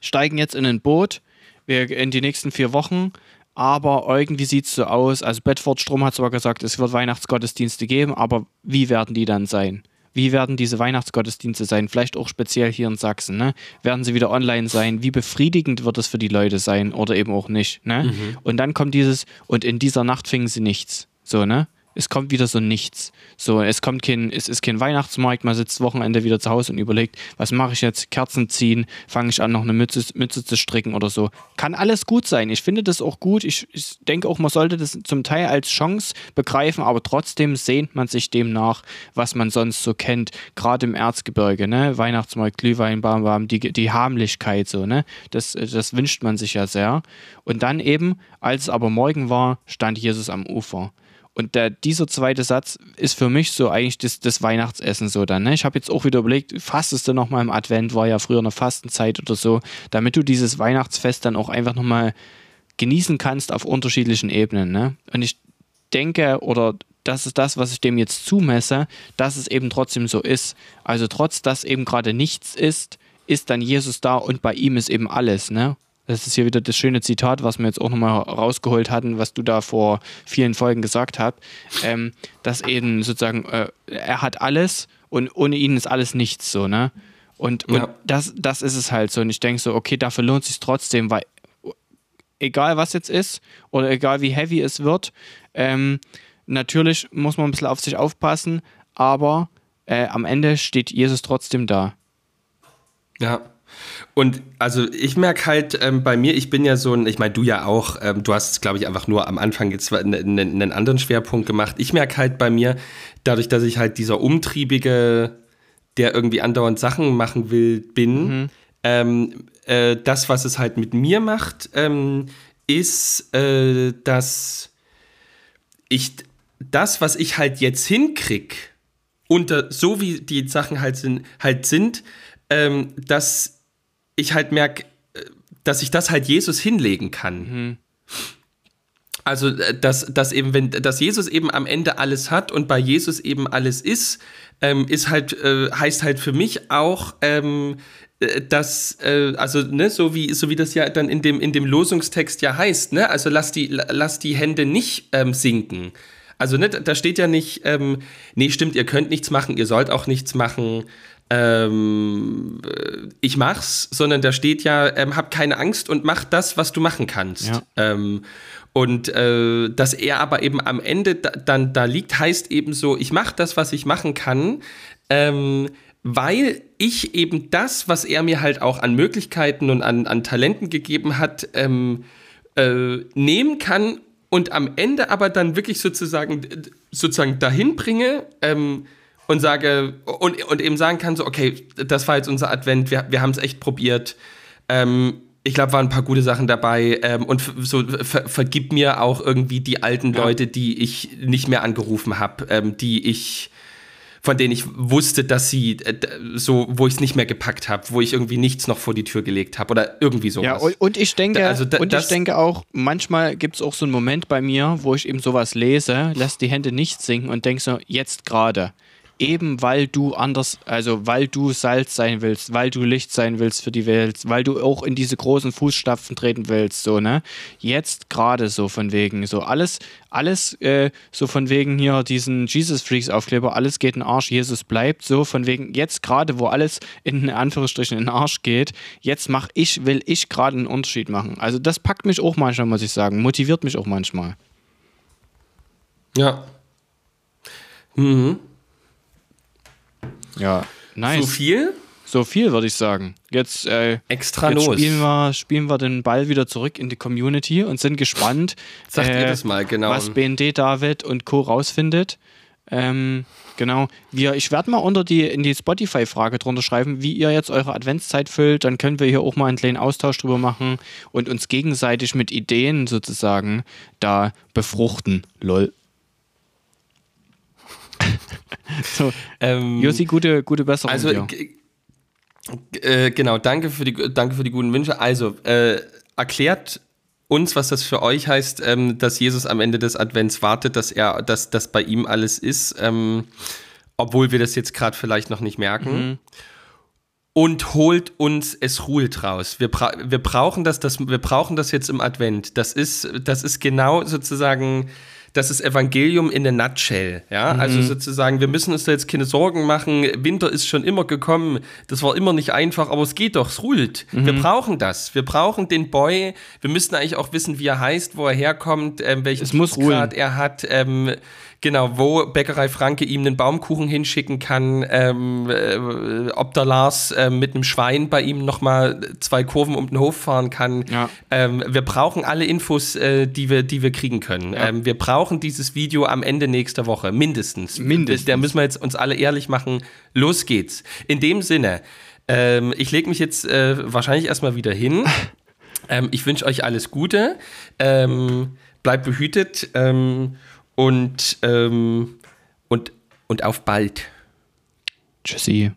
steigen jetzt in ein Boot wir, in die nächsten vier Wochen aber irgendwie sieht es so aus. Also Bedford Strom hat zwar gesagt, es wird Weihnachtsgottesdienste geben, aber wie werden die dann sein? Wie werden diese Weihnachtsgottesdienste sein? Vielleicht auch speziell hier in Sachsen. Ne? Werden sie wieder online sein? Wie befriedigend wird es für die Leute sein oder eben auch nicht? Ne? Mhm. Und dann kommt dieses, und in dieser Nacht fingen sie nichts. So, ne? Es kommt wieder so nichts. So, es kommt kein, es ist kein Weihnachtsmarkt, man sitzt Wochenende wieder zu Hause und überlegt, was mache ich jetzt? Kerzen ziehen, fange ich an, noch eine Mütze, Mütze zu stricken oder so. Kann alles gut sein. Ich finde das auch gut. Ich, ich denke auch, man sollte das zum Teil als Chance begreifen, aber trotzdem sehnt man sich dem nach, was man sonst so kennt. Gerade im Erzgebirge, ne? Weihnachtsmarkt, Glühwein, Bam, Bam, die, die Harmlichkeit, so, ne? Das, das wünscht man sich ja sehr. Und dann eben, als es aber morgen war, stand Jesus am Ufer. Und der, dieser zweite Satz ist für mich so eigentlich das, das Weihnachtsessen so dann. Ne? Ich habe jetzt auch wieder überlegt, fastest du nochmal im Advent, war ja früher eine Fastenzeit oder so, damit du dieses Weihnachtsfest dann auch einfach nochmal genießen kannst auf unterschiedlichen Ebenen. Ne? Und ich denke, oder das ist das, was ich dem jetzt zumesse, dass es eben trotzdem so ist. Also trotz, dass eben gerade nichts ist, ist dann Jesus da und bei ihm ist eben alles. Ne? Das ist hier wieder das schöne Zitat, was wir jetzt auch nochmal rausgeholt hatten, was du da vor vielen Folgen gesagt hast, ähm, dass eben sozusagen, äh, er hat alles und ohne ihn ist alles nichts so, ne? Und, ja. und das, das ist es halt so. Und ich denke so, okay, dafür lohnt es sich trotzdem, weil egal was jetzt ist oder egal wie heavy es wird, ähm, natürlich muss man ein bisschen auf sich aufpassen, aber äh, am Ende steht Jesus trotzdem da. Ja, Und also ich merke halt ähm, bei mir, ich bin ja so ein, ich meine, du ja auch, ähm, du hast, glaube ich, einfach nur am Anfang jetzt einen, einen anderen Schwerpunkt gemacht. Ich merke halt bei mir, dadurch, dass ich halt dieser umtriebige, der irgendwie andauernd Sachen machen will, bin, mhm. ähm, äh, das, was es halt mit mir macht, ähm, ist, äh, dass ich das, was ich halt jetzt hinkrieg, unter so wie die Sachen halt sind, halt sind ähm, dass ich halt merke, äh, dass ich das halt Jesus hinlegen kann. Mhm. Also, äh, dass, dass eben, wenn, dass Jesus eben am Ende alles hat und bei Jesus eben alles ist, ähm, ist halt, äh, heißt halt für mich auch, ähm, äh, dass, äh, also, ne, so wie, so wie das ja dann in dem, in dem Losungstext ja heißt, ne, also lass die, lass die Hände nicht ähm, sinken. Also, ne, da steht ja nicht, ähm, nee, stimmt, ihr könnt nichts machen, ihr sollt auch nichts machen, ähm, ich mach's, sondern da steht ja, ähm, hab keine Angst und mach das, was du machen kannst. Ja. Ähm, und äh, dass er aber eben am Ende da, dann da liegt, heißt eben so, ich mach das, was ich machen kann, ähm, weil ich eben das, was er mir halt auch an Möglichkeiten und an, an Talenten gegeben hat, ähm, äh, nehmen kann und am Ende aber dann wirklich sozusagen sozusagen dahin bringe, ähm, und sage und, und eben sagen kann, so, okay, das war jetzt unser Advent, wir, wir haben es echt probiert. Ähm, ich glaube, waren ein paar gute Sachen dabei ähm, und so ver vergib mir auch irgendwie die alten ja. Leute, die ich nicht mehr angerufen habe, ähm, die ich von denen ich wusste, dass sie äh, so, wo ich es nicht mehr gepackt habe, wo ich irgendwie nichts noch vor die Tür gelegt habe oder irgendwie sowas. Ja, und, und ich denke, da, also da, und ich denke auch, manchmal gibt es auch so einen Moment bei mir, wo ich eben sowas lese, lass die Hände nicht sinken und denke so, jetzt gerade eben weil du anders, also weil du Salz sein willst, weil du Licht sein willst für die Welt, weil du auch in diese großen Fußstapfen treten willst, so, ne? Jetzt gerade so von wegen, so alles, alles äh, so von wegen hier diesen Jesus Freaks Aufkleber, alles geht in den Arsch, Jesus bleibt, so von wegen, jetzt gerade, wo alles in Anführungsstrichen in den Arsch geht, jetzt mach ich, will ich gerade einen Unterschied machen. Also das packt mich auch manchmal, muss ich sagen, motiviert mich auch manchmal. Ja. Mhm. Ja, nice. So viel? So viel, würde ich sagen. Jetzt, äh, Extra jetzt spielen wir, spielen wir den Ball wieder zurück in die Community und sind gespannt, Sagt äh, ihr das mal, genau. was BND David und Co. rausfindet. Ähm, genau. Wir, ich werde mal unter die, in die Spotify-Frage drunter schreiben, wie ihr jetzt eure Adventszeit füllt. Dann können wir hier auch mal einen kleinen Austausch drüber machen und uns gegenseitig mit Ideen sozusagen da befruchten. Lol. so, ähm, Josi, gute, gute Besserung. Also, äh, genau, danke für, die, danke für die guten Wünsche. Also, äh, erklärt uns, was das für euch heißt, ähm, dass Jesus am Ende des Advents wartet, dass er, dass das bei ihm alles ist, ähm, obwohl wir das jetzt gerade vielleicht noch nicht merken. Mhm. Und holt uns es ruht raus. Wir, bra wir brauchen das, das, wir brauchen das jetzt im Advent. Das ist, das ist genau sozusagen das ist Evangelium in a nutshell. Ja, mhm. also sozusagen, wir müssen uns da jetzt keine Sorgen machen. Winter ist schon immer gekommen. Das war immer nicht einfach, aber es geht doch, es ruht. Mhm. Wir brauchen das. Wir brauchen den Boy. Wir müssen eigentlich auch wissen, wie er heißt, wo er herkommt, ähm, welches Grad er hat. Ähm, Genau, wo Bäckerei Franke ihm einen Baumkuchen hinschicken kann, ähm, äh, ob der Lars äh, mit einem Schwein bei ihm nochmal zwei Kurven um den Hof fahren kann. Ja. Ähm, wir brauchen alle Infos, äh, die, wir, die wir kriegen können. Ja. Ähm, wir brauchen dieses Video am Ende nächster Woche, mindestens. Mindestens. Da müssen wir jetzt uns alle ehrlich machen. Los geht's. In dem Sinne, ähm, ich lege mich jetzt äh, wahrscheinlich erstmal wieder hin. Ähm, ich wünsche euch alles Gute. Ähm, bleibt behütet. Und, ähm, und, und auf bald. Tschüssi.